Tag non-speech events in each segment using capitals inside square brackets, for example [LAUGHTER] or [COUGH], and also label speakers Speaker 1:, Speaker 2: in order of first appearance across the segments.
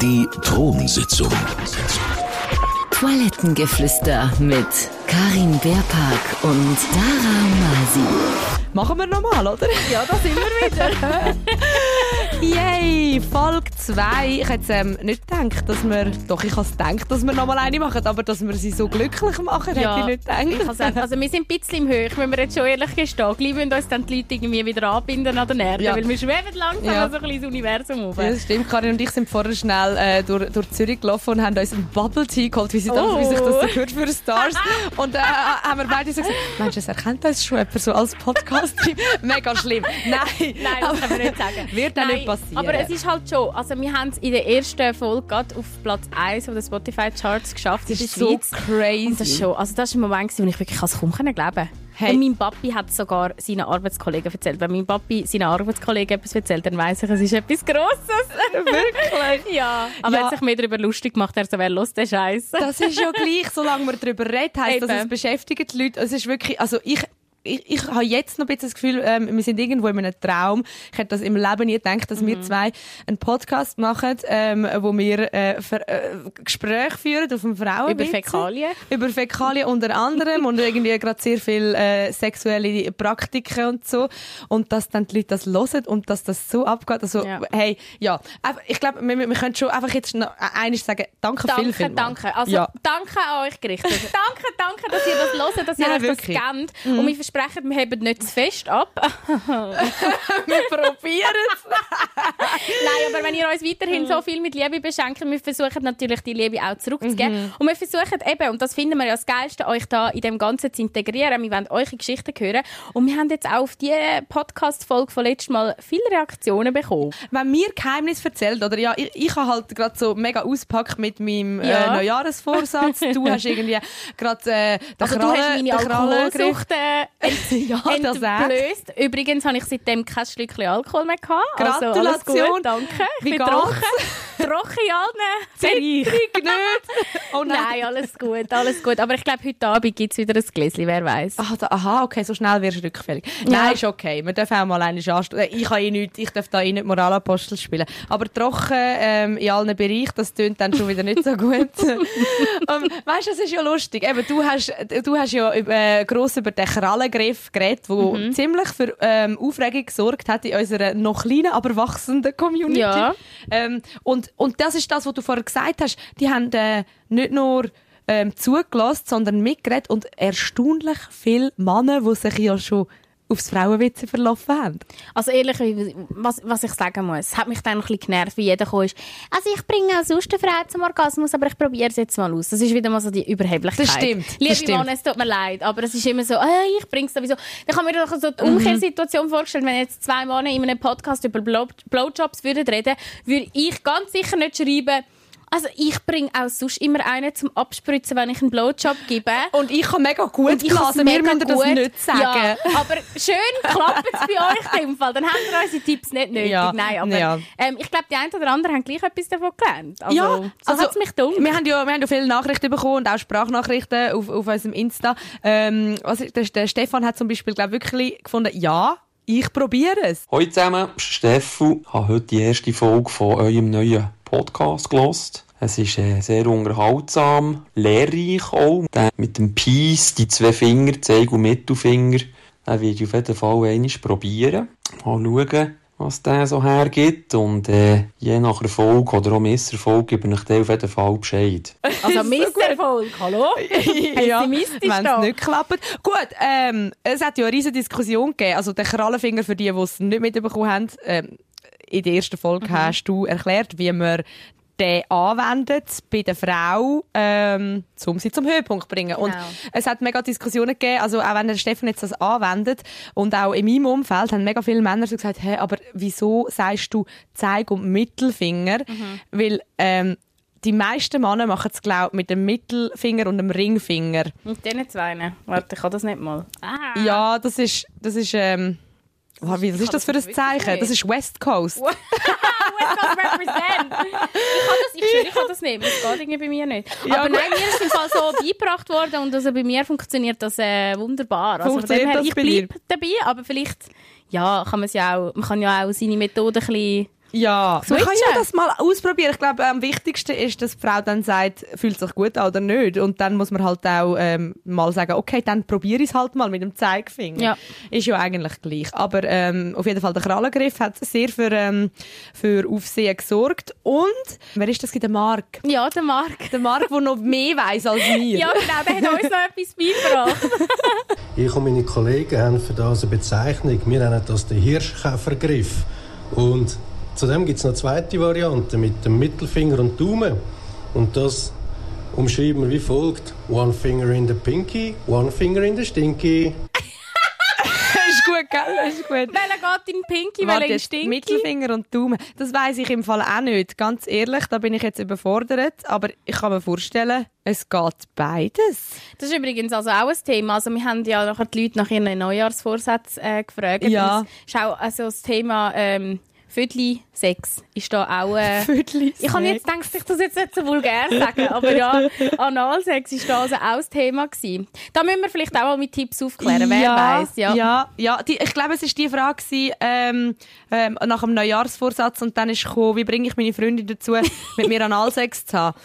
Speaker 1: Die Thronsitzung.
Speaker 2: Toilettengeflüster mit Karin Beerpark und Dara Masi.
Speaker 3: Machen wir nochmal, oder?
Speaker 4: Ja, da sind wir wieder. [LAUGHS]
Speaker 3: Yay, Folge 2. Ich hätte ähm, nicht gedacht, dass wir, doch ich habe es gedacht, dass wir nochmal eine machen, aber dass wir sie so glücklich machen,
Speaker 4: Ja,
Speaker 3: hätte ich nicht gedacht.
Speaker 4: Ich also wir sind ein bisschen im Höch, wenn wir jetzt schon ehrlich gestehen. Gleich müssen uns dann die Leute irgendwie wieder anbinden an den Erde,
Speaker 3: Ja.
Speaker 4: weil wir schweben langsam
Speaker 3: Ja.
Speaker 4: so ein bisschen ins Universum auf.
Speaker 3: Ja, das stimmt. Karin und ich sind vorher schnell äh, durch, durch Zürich gelaufen und haben uns einen Bubble Tea geholt, wie, sie das,
Speaker 4: Oh.
Speaker 3: wie sich das so gehört für Stars. [LAUGHS] und äh, haben wir beide so gesagt, Mensch, das erkennt uns schon jemand so als Podcast-Team. Mega schlimm. Nein,
Speaker 4: Nein, das können wir nicht sagen. [LAUGHS]
Speaker 3: Wird
Speaker 4: Nein,
Speaker 3: nicht passieren.
Speaker 4: Aber es ist halt schon, also wir haben es in der ersten Folge gerade auf Platz 1 der Spotify-Charts geschafft
Speaker 3: das ist
Speaker 4: der
Speaker 3: so
Speaker 4: Schweiz.
Speaker 3: crazy.
Speaker 4: Und das, ist schon, also das war ein Moment, wo ich wirklich kaum glauben konnte.
Speaker 3: Hey.
Speaker 4: Und mein Papi hat sogar seinen Arbeitskollegen erzählt. Wenn mein Papi seinen Arbeitskollegen etwas erzählt, dann weiss ich, es ist etwas Grosses. [LAUGHS]
Speaker 3: Wirklich?
Speaker 4: ja. Aber
Speaker 3: Ja.
Speaker 4: er hat sich mehr darüber lustig gemacht, er so, wer los den Scheiß.
Speaker 3: Das ist ja gleich, solange wir darüber reden, heisst, dass
Speaker 4: Eben.
Speaker 3: es beschäftigt die Leute. Es ist wirklich, also ich, ich, ich habe jetzt noch ein bisschen das Gefühl, ähm, wir sind irgendwo in einem Traum. Ich hätte das im Leben nie gedacht, dass
Speaker 4: Mhm.
Speaker 3: wir zwei einen Podcast machen, ähm, wo wir äh, Ver äh, Gespräche führen auf dem Frauen
Speaker 4: Über Fäkalien.
Speaker 3: über Fäkalien unter anderem und irgendwie gerade sehr viel äh, sexuelle Praktiken und so und dass dann die Leute das hören und dass das so abgeht. Also
Speaker 4: Ja.
Speaker 3: hey, ja, ich glaube, wir, wir können schon einfach jetzt noch eines sagen, danke, viel,
Speaker 4: Danke,
Speaker 3: viel mal.
Speaker 4: danke. Also,
Speaker 3: ja.
Speaker 4: danke an euch gerichtet. [LAUGHS] danke, danke, dass ihr das hört, dass ihr
Speaker 3: Nein,
Speaker 4: euch
Speaker 3: wirklich.
Speaker 4: das kennt. Und wir versprechen, wir heben nicht zu fest ab. [LAUGHS]
Speaker 3: wir probieren es. [LAUGHS]
Speaker 4: Nein, aber wenn ihr uns weiterhin so viel mit Liebe beschenkt, wir versuchen natürlich die Liebe auch zurückzugeben.
Speaker 3: Mhm.
Speaker 4: Und wir versuchen eben, und das finden wir ja das Geilste, euch da in dem Ganzen zu integrieren. Wir wollen eure Geschichten hören. Und wir haben jetzt auch auf die Podcast-Folge von letztes Mal viele Reaktionen bekommen.
Speaker 3: Wenn mir Geheimnis erzählt, oder ja, ich, ich habe halt gerade so mega auspackt mit meinem äh,
Speaker 4: Ja.
Speaker 3: Neujahresvorsatz. Du hast [LAUGHS] irgendwie gerade äh, den
Speaker 4: Also du
Speaker 3: Krallen-
Speaker 4: hast meine
Speaker 3: Krallengriff.
Speaker 4: Alkoholsucht äh, ent
Speaker 3: Ja,
Speaker 4: entblößt. Übrigens habe ich seitdem kein Schlückchen Alkohol mehr gehabt. Also alles
Speaker 3: Gratulation.
Speaker 4: gut, danke. Ich
Speaker 3: Wie
Speaker 4: bin trocken. trocken in allen [LAUGHS] Bereichen.
Speaker 3: Nicht. [LAUGHS] Oh nein.
Speaker 4: Nein, alles gut, alles gut. Aber ich glaube, heute Abend gibt es wieder ein Gläschen, wer weiß.
Speaker 3: Aha, da, aha, okay, so schnell wirst du rückfällig.
Speaker 4: Ja.
Speaker 3: Nein, ist okay. Wir dürfen auch mal eine anstoßen. Ich habe eh nichts, ich darf da eh nicht Moralapostel spielen. Aber trocken ähm, in allen Bereichen, das tönt dann schon wieder nicht so gut. [LAUGHS] ähm, weißt du, das ist ja lustig. Eben, du hast, du hast ja äh, gross über den Krallengriff geredet, der ziemlich für ähm, Aufregung gesorgt hat in unserer noch kleinen, aber wachsenden Community.
Speaker 4: Ja.
Speaker 3: Ähm, und, und das ist das, was du vorher gesagt hast. Die haben äh, nicht nur ähm, zugelassen, sondern mitgeredet und erstaunlich viele Männer, die sich ja schon aufs Frauenwitze verlaufen haben.
Speaker 4: Also ehrlich, was, was ich sagen muss, hat mich dann ein bisschen genervt, wie jeder kam ist. Also ich bringe auch sonst eine Frau zum Orgasmus, aber ich probiere es jetzt mal aus. Das ist wieder mal so die Überheblichkeit.
Speaker 3: Das stimmt, das
Speaker 4: Liebe
Speaker 3: stimmt.
Speaker 4: Männer, es tut mir leid, aber es ist immer so, hey, ich bringe es sowieso. Dann kann man mir doch so
Speaker 3: Mhm.
Speaker 4: die Umkehrsituation vorstellen, wenn jetzt zwei Männer in einem Podcast über Blow Blowjobs würden reden, würde ich ganz sicher nicht schreiben, also ich bringe auch sonst immer einen zum Abspritzen, wenn ich einen Blowjob gebe.
Speaker 3: Und ich kann mega gut
Speaker 4: Und ich
Speaker 3: blasen. Wir müssen das nicht sagen.
Speaker 4: Ja, aber schön klappt es bei [LAUGHS] euch in dem Fall. Dann haben wir unsere Tipps nicht nötig.
Speaker 3: Ja,
Speaker 4: Nein, aber
Speaker 3: ja.
Speaker 4: ähm, ich glaube, die einen oder anderen haben gleich etwas davon gelernt. Also,
Speaker 3: ja,
Speaker 4: so
Speaker 3: also,
Speaker 4: hat's mich dumm.
Speaker 3: Wir haben ja, wir haben ja viele Nachrichten bekommen und auch Sprachnachrichten auf, auf unserem Insta. Ähm, also der, der Stefan hat zum Beispiel, glaube wirklich gefunden, ja, ich probiere es.
Speaker 5: Hallo zusammen, Steffu. Ich habe heute die erste Folge von eurem neuen Podcast gelost. Es ist äh, sehr unterhaltsam, lehrreich auch. Der mit dem Peace, die zwei Finger, Zeig und Mittelfinger, den werde ich auf jeden Fall einmal probieren. Mal schauen, was der so hergibt. Und äh, je nach Erfolg oder auch Misserfolg gebe ich dir auf jeden Fall Bescheid. [LAUGHS]
Speaker 4: Also Misserfolg, hallo? [LAUGHS]
Speaker 3: ja, wenn es nicht klappt. Gut, ähm, es hat ja eine riesige Diskussion gegeben. Also der Krallenfinger, für die, die es nicht mitbekommen haben, ähm, in der ersten Folge
Speaker 4: Mhm.
Speaker 3: hast du erklärt, wie man den anwendet bei der Frau, ähm, um sie zum Höhepunkt zu bringen. Und
Speaker 4: Genau.
Speaker 3: es hat mega Diskussionen gegeben, also auch wenn der Steffen jetzt das anwendet und auch in meinem Umfeld haben mega viele Männer so gesagt, hey, aber wieso sagst du Zeig- und Mittelfinger?
Speaker 4: Mhm.
Speaker 3: Weil ähm, die meisten Männer machen es, glaube mit dem Mittelfinger und dem Ringfinger.
Speaker 4: Mit diesen zwei. Warte, ich kann das nicht mal. Ah.
Speaker 3: Ja, das ist, das ist, ähm, was was ist das für ein Zeichen? Das ist West Coast. [LAUGHS]
Speaker 4: West Coast represent. Ich kann das, ich schwöre, ich kann das nicht. Das geht irgendwie bei mir nicht.
Speaker 3: Ja,
Speaker 4: aber nein, mir ist im Fall so beigebracht worden und also bei mir funktioniert das äh, wunderbar. Also
Speaker 3: Funktioniert
Speaker 4: her, ich bleibe dabei, aber vielleicht ja, kann man ja auch, man kann ja auch seine Methode ein bisschen
Speaker 3: Ja, man
Speaker 4: Switchen.
Speaker 3: kann ja das mal ausprobieren. Ich glaube, am wichtigsten ist, dass die Frau dann sagt, fühlt sich gut an oder nicht. Und dann muss man halt auch ähm, mal sagen, okay, dann probiere ich es halt mal mit dem Zeigefinger.
Speaker 4: Ja.
Speaker 3: Ist ja eigentlich gleich. Aber ähm, auf jeden Fall, der Krallengriff hat sehr für, ähm, für Aufsehen gesorgt. Und, wer ist das? Der Marc.
Speaker 4: Ja, der Marc.
Speaker 3: Der Marc, der noch mehr weiß als wir. [LAUGHS]
Speaker 4: Ja, genau, der hat uns noch etwas beigebracht.
Speaker 1: Ich und meine Kollegen haben für das eine Bezeichnung. Wir nennen das den Hirschkäfergriff. Und zudem gibt es noch eine zweite Variante mit dem Mittelfinger und Daumen. Und das umschreiben wir wie folgt: One finger in the pinky, one finger in the stinky. [LAUGHS]
Speaker 3: ist gut, gell? Ist gut.
Speaker 4: Welcher geht in Pinky, welcher in Stinky?
Speaker 3: Mittelfinger und Daumen. Das weiß ich im Fall auch nicht. Ganz ehrlich, da bin ich jetzt überfordert. Aber ich kann mir vorstellen, es geht beides.
Speaker 4: Das ist übrigens also auch ein Thema. Also wir haben ja nachher die Leute nach ihren Neujahrsvorsätzen äh, gefragt.
Speaker 3: Ja.
Speaker 4: Es ist auch also das Thema ähm, Viertel Sex ist da auch... Äh, [LAUGHS]
Speaker 3: Viertel
Speaker 4: ich habe jetzt gedacht, ich das jetzt nicht so vulgär sagen, aber ja, [LAUGHS] Analsex ist da also auch das Thema gewesen. Da müssen wir vielleicht auch mal mit Tipps aufklären, wer
Speaker 3: ja,
Speaker 4: weiß, ja.
Speaker 3: Ja, ja. Die, ich glaube, es war die Frage ähm, ähm, nach dem Neujahrsvorsatz und dann ist gekommen, wie bringe ich meine Freundin dazu, [LAUGHS] mit mir Analsex zu haben.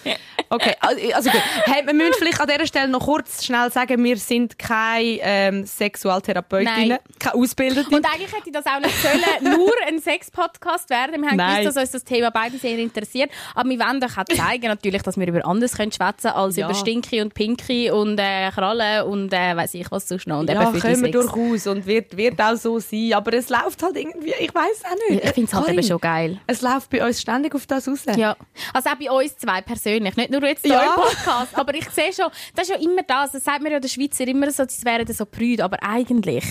Speaker 3: Okay, also gut. Hey, wir müssen vielleicht an dieser Stelle noch kurz schnell sagen, wir sind keine ähm, Sexualtherapeutinnen,
Speaker 4: Nein.
Speaker 3: keine Ausgebildete.
Speaker 4: Und eigentlich hätte das auch nicht sollen, nur ein Sex-Podcast werden. Wir haben
Speaker 3: Nein.
Speaker 4: gewusst, dass uns das Thema beide sehr interessiert. Aber wir wollen euch auch zeigen, natürlich, dass wir über anderes können schwätzen als
Speaker 3: Ja.
Speaker 4: über Stinky und Pinky und äh, Krallen und äh, weiß ich was sonst noch. Und
Speaker 3: ja, können wir durchaus und wird, wird auch so sein. Aber es läuft halt irgendwie, ich weiß auch nicht.
Speaker 4: Ich finde es halt eben schon geil.
Speaker 3: Es läuft bei uns ständig auf das raus.
Speaker 4: Ja, also auch bei uns zwei persönlich, nicht nur jetzt
Speaker 3: Ja.
Speaker 4: im Podcast, aber ich sehe schon, das ist ja immer das, das sagt mir ja der Schweizer immer so, sie wären so prüd, aber eigentlich,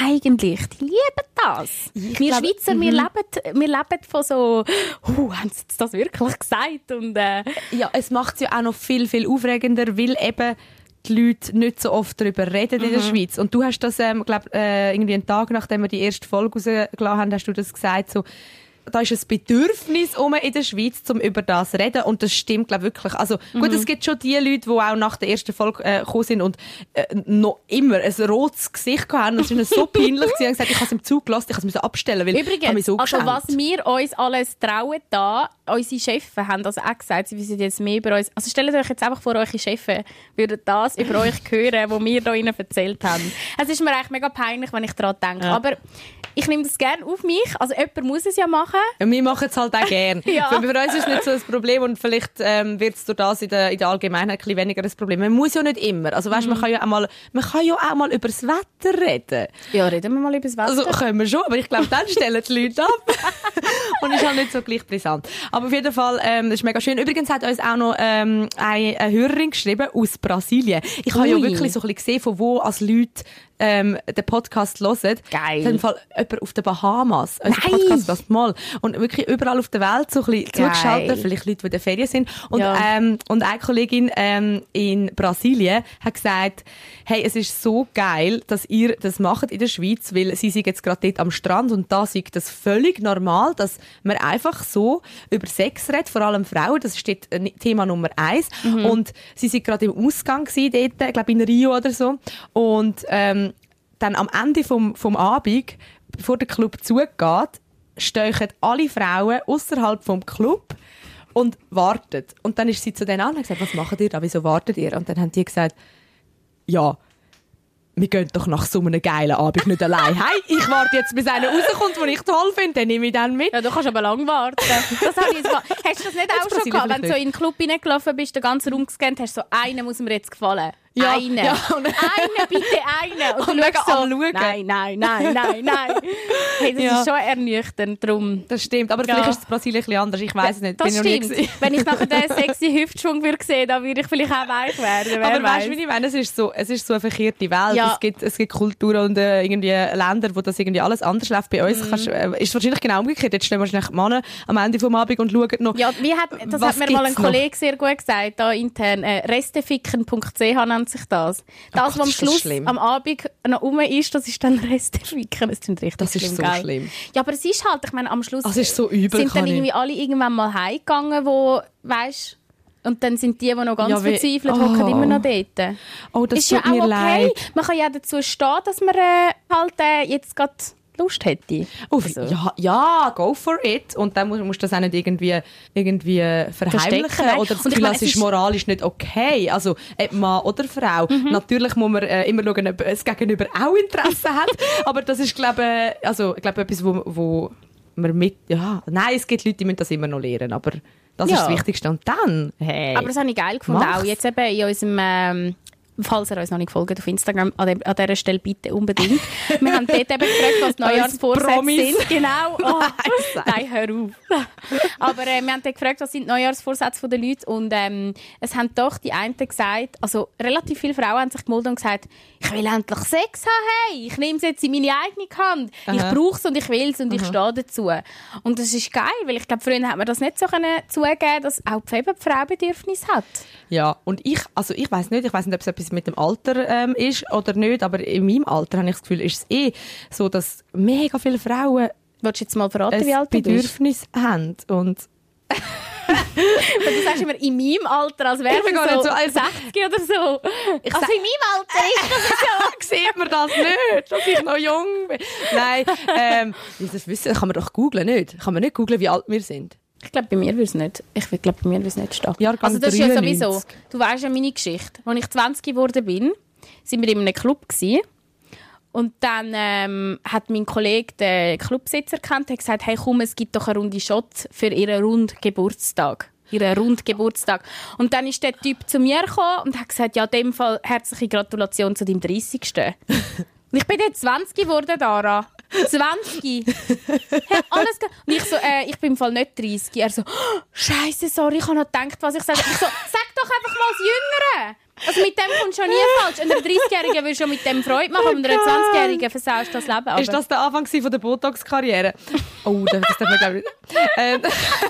Speaker 4: eigentlich, die lieben das. wir
Speaker 3: glaube-
Speaker 4: Schweizer, wir, leben, wir leben von so, uh, haben sie das wirklich gesagt und äh,
Speaker 3: Ja, es macht es ja auch noch viel, viel aufregender, weil eben die Leute nicht so oft darüber reden in der Schweiz. Und du hast das, ähm, glaub, äh, irgendwie einen Tag, nachdem wir die erste Folge rausgelassen haben, hast du das gesagt, so, da ist ein Bedürfnis um in der Schweiz, um über das zu reden. Und das stimmt, glaube wirklich. Also, gut, es gibt schon die Leute, die auch nach der ersten Folge äh, gekommen sind und äh, noch immer ein rotes Gesicht hatten. Und es war so peinlich. Sie haben gesagt, ich habe es im Zug gelassen, ich habe es abstellen weil ich habe mich
Speaker 4: Übrigens,
Speaker 3: so
Speaker 4: also
Speaker 3: geschämt.
Speaker 4: was wir uns alles trauen da, unsere Chefs haben das auch gesagt, sie wissen jetzt mehr über uns. Also stellt euch jetzt einfach vor, eure Chefs würden das über euch [LAUGHS] hören, was wir da ihnen erzählt haben. Es ist mir eigentlich mega peinlich, wenn ich daran denke.
Speaker 3: Ja.
Speaker 4: Aber ich nehme das gerne auf mich. Also jemand muss es ja machen.
Speaker 3: Ja, wir machen es halt auch gern. [LAUGHS]
Speaker 4: Ja.
Speaker 3: Für, für uns ist es nicht so ein Problem und vielleicht ähm, wird es durch das in der, in der Allgemeinheit ein bisschen weniger ein Problem. Man muss ja nicht immer. Also weißt, man kann ja auch mal, man kann ja auch mal über das Wetter reden.
Speaker 4: Ja, reden wir mal über das Wetter.
Speaker 3: Also können wir schon, aber ich glaube, dann stellen die Leute ab. [LAUGHS] und ist halt nicht so gleich brisant. Aber auf jeden Fall, ähm, das ist mega schön. Übrigens hat uns auch noch ähm, eine, eine Hörerin geschrieben aus Brasilien. Ich habe ja wirklich so ein bisschen gesehen, von wo als Leute ähm, den Podcast hören.
Speaker 4: Geil.
Speaker 3: Im Fall jemand auf den Bahamas. Unser
Speaker 4: Nein.
Speaker 3: Podcast hört mal. Und wirklich überall auf der Welt so ein bisschen
Speaker 4: Geil.
Speaker 3: zugeschaltet. Vielleicht Leute, die in der Ferien sind. Und,
Speaker 4: Ja.
Speaker 3: ähm, und eine Kollegin ähm, in Brasilien hat gesagt, hey, es ist so geil, dass ihr das macht in der Schweiz, weil sie sind jetzt gerade dort am Strand und da ist das völlig normal, dass man einfach so über Sex redet, vor allem Frauen, das steht äh, Thema Nummer eins. Und sie sind gerade im Ausgang gewesen dort, ich glaube in Rio oder so. Und ähm, dann am Ende vom, vom Abend, bevor der Club zugeht, stehen alle Frauen außerhalb vom Club und warten. Und dann ist sie zu denen an und hat gesagt, was macht ihr da, wieso wartet ihr? Und dann haben die gesagt, ja, wir gehen doch nach so einem geilen Abend nicht allein. Hey, ich warte jetzt, bis einer rauskommt, den ich toll finde, dann nehme ich dann mit.
Speaker 4: Ja, du kannst aber lang warten. Das habe ich jetzt [LAUGHS] mal. Hast du das nicht auch schon gehabt? Wenn du so in den Club reingelaufen bist, den ganzen Raum gescannt hast, so einen muss mir jetzt gefallen.
Speaker 3: Ja,
Speaker 4: einen.
Speaker 3: ja, und-
Speaker 4: einen, bitte einen. Und, [LAUGHS]
Speaker 3: Und mega
Speaker 4: so,
Speaker 3: am Schauen.
Speaker 4: nein, nein, nein, nein, nein. Hey, das
Speaker 3: Ja.
Speaker 4: ist schon ernüchternd. Drum.
Speaker 3: Das stimmt, aber
Speaker 4: Ja.
Speaker 3: vielleicht ist es in Brasilien ein bisschen anders, ich weiß es nicht.
Speaker 4: Das
Speaker 3: bin
Speaker 4: stimmt. Wenn ich nachher den [LAUGHS] sexy Hüftschwung würde sehen, dann würde ich vielleicht auch weich werden. Wer
Speaker 3: Aber weißt
Speaker 4: weiß.
Speaker 3: du, wie ich meine? Es ist so, es ist so eine verkehrte Welt.
Speaker 4: Ja.
Speaker 3: Es gibt, es gibt Kulturen und äh, irgendwie Länder, wo das irgendwie alles anders läuft. Bei
Speaker 4: Mhm.
Speaker 3: uns kannst, äh, ist es wahrscheinlich genau umgekehrt. Jetzt stehen wahrscheinlich die Männer am Ende vom Abend und schauen noch.
Speaker 4: Ja, wie hat, das hat mir mal ein
Speaker 3: gibt's noch?
Speaker 4: Kollege sehr gut gesagt, da intern. Äh, Resteficken.ch nennt sich das. Das,
Speaker 3: Gott,
Speaker 4: was am Schluss
Speaker 3: schlimm.
Speaker 4: am Abend noch rum ist, das ist dann [LAUGHS] Resteficken. Das klingt richtig
Speaker 3: Das ist
Speaker 4: schlimm,
Speaker 3: so
Speaker 4: gell?
Speaker 3: schlimm.
Speaker 4: Ja, aber es ist halt, ich meine, am Schluss
Speaker 3: so übel,
Speaker 4: sind dann irgendwie alle irgendwann mal heimgegangen, wo, weißt und dann sind die, die noch ganz
Speaker 3: Ja,
Speaker 4: verzweifelt
Speaker 3: Oh.
Speaker 4: hocken, immer noch dort.
Speaker 3: Oh, das
Speaker 4: ist ja
Speaker 3: tut mir
Speaker 4: auch okay.
Speaker 3: leid.
Speaker 4: Man kann ja dazu stehen, dass man äh, halt äh, jetzt gerade Lust hätte.
Speaker 3: Oh,
Speaker 4: Also-
Speaker 3: ja, ja, go for it. Und dann musst, musst du das auch nicht irgendwie, irgendwie verheimlichen oder das Gefühl,
Speaker 4: meine,
Speaker 3: es ist
Speaker 4: ist-
Speaker 3: moralisch nicht okay. Also, ob Mann oder Frau. Natürlich muss man äh, immer schauen, ob es Gegenüber auch Interesse hat. [LAUGHS] Aber das ist, glaube ich, also, ich glaube, etwas, wo, wo man mit, ja, nein, es gibt Leute, die müssen das immer noch lernen. Aber das ist
Speaker 4: Ja.
Speaker 3: das Wichtigste. Und dann, hey.
Speaker 4: Aber das habe ich geil gefunden.
Speaker 3: Mach's.
Speaker 4: Auch jetzt eben in unserem, ähm, falls ihr uns noch nicht folgt auf Instagram, an, dem, an dieser Stelle bitte unbedingt. Wir haben dort eben gefragt, was [LAUGHS] Neujahrsvorsätze sind. Genau. [LAUGHS] Oh. Nein, hör auf. Aber äh, wir haben dort gefragt, was sind die Neujahrsvorsätze der Leute und ähm, es haben doch die einen gesagt, also relativ viele Frauen haben sich gemeldet und gesagt, ich will endlich Sex haben, hey, ich nehme es jetzt in meine eigene Hand. Ich
Speaker 3: Aha.
Speaker 4: brauche es und ich will es und ich stehe dazu. Und das ist geil, weil ich glaube, früher hat man das nicht so können zugeben, dass auch die Frau Bedürfnis hat.
Speaker 3: Ja, und ich, also ich weiß nicht, ich weiß nicht, ob es etwas mit dem Alter ähm, ist oder nicht, aber in meinem Alter habe ich das Gefühl, ist es eh so, dass mega viele Frauen
Speaker 4: Willst du jetzt mal verraten,
Speaker 3: ein
Speaker 4: wie alt du bist?
Speaker 3: Bedürfnis haben. Und
Speaker 4: Weil du sagst immer in meinem Alter, als wärst
Speaker 3: Ich gar
Speaker 4: so
Speaker 3: nicht so alt.
Speaker 4: 60 oder so.
Speaker 3: Ich
Speaker 4: also in meinem Alter ist das [LAUGHS]
Speaker 3: sieht man das nicht, dass ich noch jung bin. Nein, ähm, das wissen kann man doch googlen, nicht? Kann man nicht googlen, wie alt wir sind?
Speaker 4: Ich glaube, bei mir würde es nicht. Ich glaube, bei mir würde es nicht stehen.
Speaker 3: Jahrgang
Speaker 4: also das ist ja
Speaker 3: 93.
Speaker 4: sowieso. Du weißt ja meine Geschichte. Als ich 20 geworden bin, sind wir in einem Club gewesen. Und dann ähm, hat mein Kollege den Clubsitzer kennt, hat gesagt, hey komm, es gibt doch eine Runde Shot für ihren Rundgeburtstag. Ihren Rundgeburtstag. Und dann ist der Typ zu mir gekommen und hat gesagt, ja, in dem Fall herzliche Gratulation zu deinem 30. [LAUGHS] und ich bin jetzt 20 geworden, Dara. 20. Hey, alles Und ich so, äh, ich bin im Fall nicht 30. Er so, oh, Scheiße, sorry, ich habe noch gedacht, was ich sage. Ich so, sag doch einfach mal das Jüngere. Also mit dem kommt schon nie falsch. Einer 30-Jährigen will schon mit dem Freude machen, und einer 20-Jährigen versaust das Leben. Aber
Speaker 3: Ist das der Anfang von der Botox-Karriere? Oh, das darf man glaube ich. Ähm,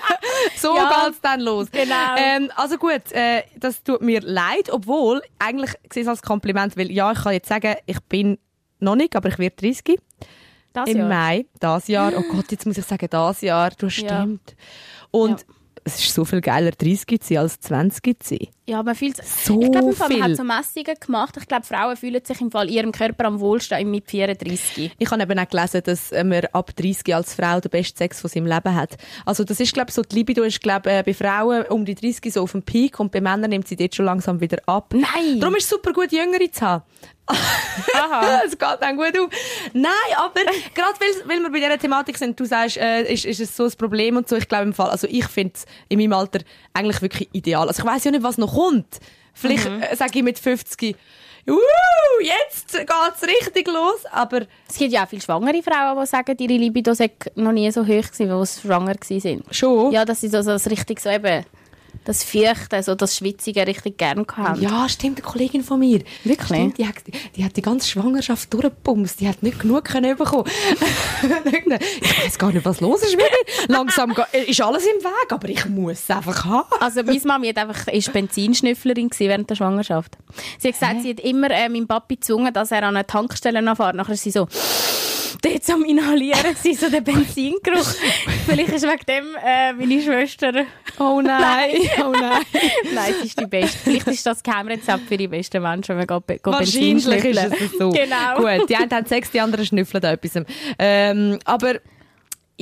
Speaker 3: [LAUGHS] so
Speaker 4: Ja.
Speaker 3: geht's dann los.
Speaker 4: Genau.
Speaker 3: Ähm, also gut, äh, das tut mir leid, obwohl, eigentlich sehe ich es als Kompliment, weil ja, ich kann jetzt sagen, ich bin noch nicht, aber ich werde 30
Speaker 4: das
Speaker 3: im
Speaker 4: Jahr.
Speaker 3: Mai, das Jahr. Oh Gott, jetzt muss ich sagen, das Jahr. Du hast
Speaker 4: Ja.
Speaker 3: stimmt. Und
Speaker 4: Ja.
Speaker 3: es ist so viel geiler, 30 zu sein als 20 zu sein.
Speaker 4: Ja, man fühlt
Speaker 3: So
Speaker 4: Ich glaube, im Fall, man hat so Messungen gemacht. Ich glaube, Frauen fühlen sich im Fall ihrem Körper am wohlsten mit 34.
Speaker 3: Ich habe eben auch gelesen, dass äh, man ab 30 als Frau den besten Sex von seinem Leben hat. Also das ist, glaube ich, so, die Libido ist, glaube ich, äh, bei Frauen um die 30 so auf dem Peak und bei Männern nimmt sie dort schon langsam wieder ab.
Speaker 4: Nein!
Speaker 3: Darum ist es super gut, Jüngere zu haben.
Speaker 4: Aha. [LAUGHS]
Speaker 3: Es geht dann gut auf. Nein, aber gerade weil, weil wir bei dieser Thematik sind, du sagst, äh, ist, ist es so ein Problem und so. Ich glaube im Fall, also ich finde es in meinem Alter eigentlich wirklich ideal. Also ich weiß ja nicht, was noch kommt. Vielleicht äh, sage ich mit 50, uh, jetzt geht's richtig los. Aber
Speaker 4: Es gibt ja auch viele schwangere Frauen, die sagen, ihre Libido sei noch nie so hoch gewesen, weil sie schwanger waren.
Speaker 3: schon.
Speaker 4: Ja, dass sie so, so das richtig so eben, das Feuchte, so das Schwitzige richtig gern haben.
Speaker 3: Ja, stimmt, eine Kollegin von mir.
Speaker 4: Wirklich?
Speaker 3: Stimmt, die, hat, die hat die ganze Schwangerschaft durchgepumpt. Die hat nicht genug können bekommen. [LAUGHS] ich weiß gar nicht, was los ist mit mir. Langsam ge- ist alles im Weg, aber ich muss es einfach haben.
Speaker 4: Also meine Mami hat einfach, ist Benzinschnüfflerin während der Schwangerschaft. Sie hat gesagt, sie hat immer äh, meinen Papi gezwungen, dass er an eine Tankstelle fährt. Nachher ist sie so dort am Inhalieren, sie so der Benzingeruch. [LAUGHS] Vielleicht ist wegen dem äh, meine Schwester...
Speaker 3: Oh nein, [LAUGHS] oh nein.
Speaker 4: Nein, sie ist die Beste. Vielleicht ist das Geheimrezept für die besten Menschen, wenn man geht, geht
Speaker 3: Wahrscheinlich ist es so.
Speaker 4: Genau.
Speaker 3: Gut, die einen haben Sex, die anderen schnüffeln da etwas. Ähm, aber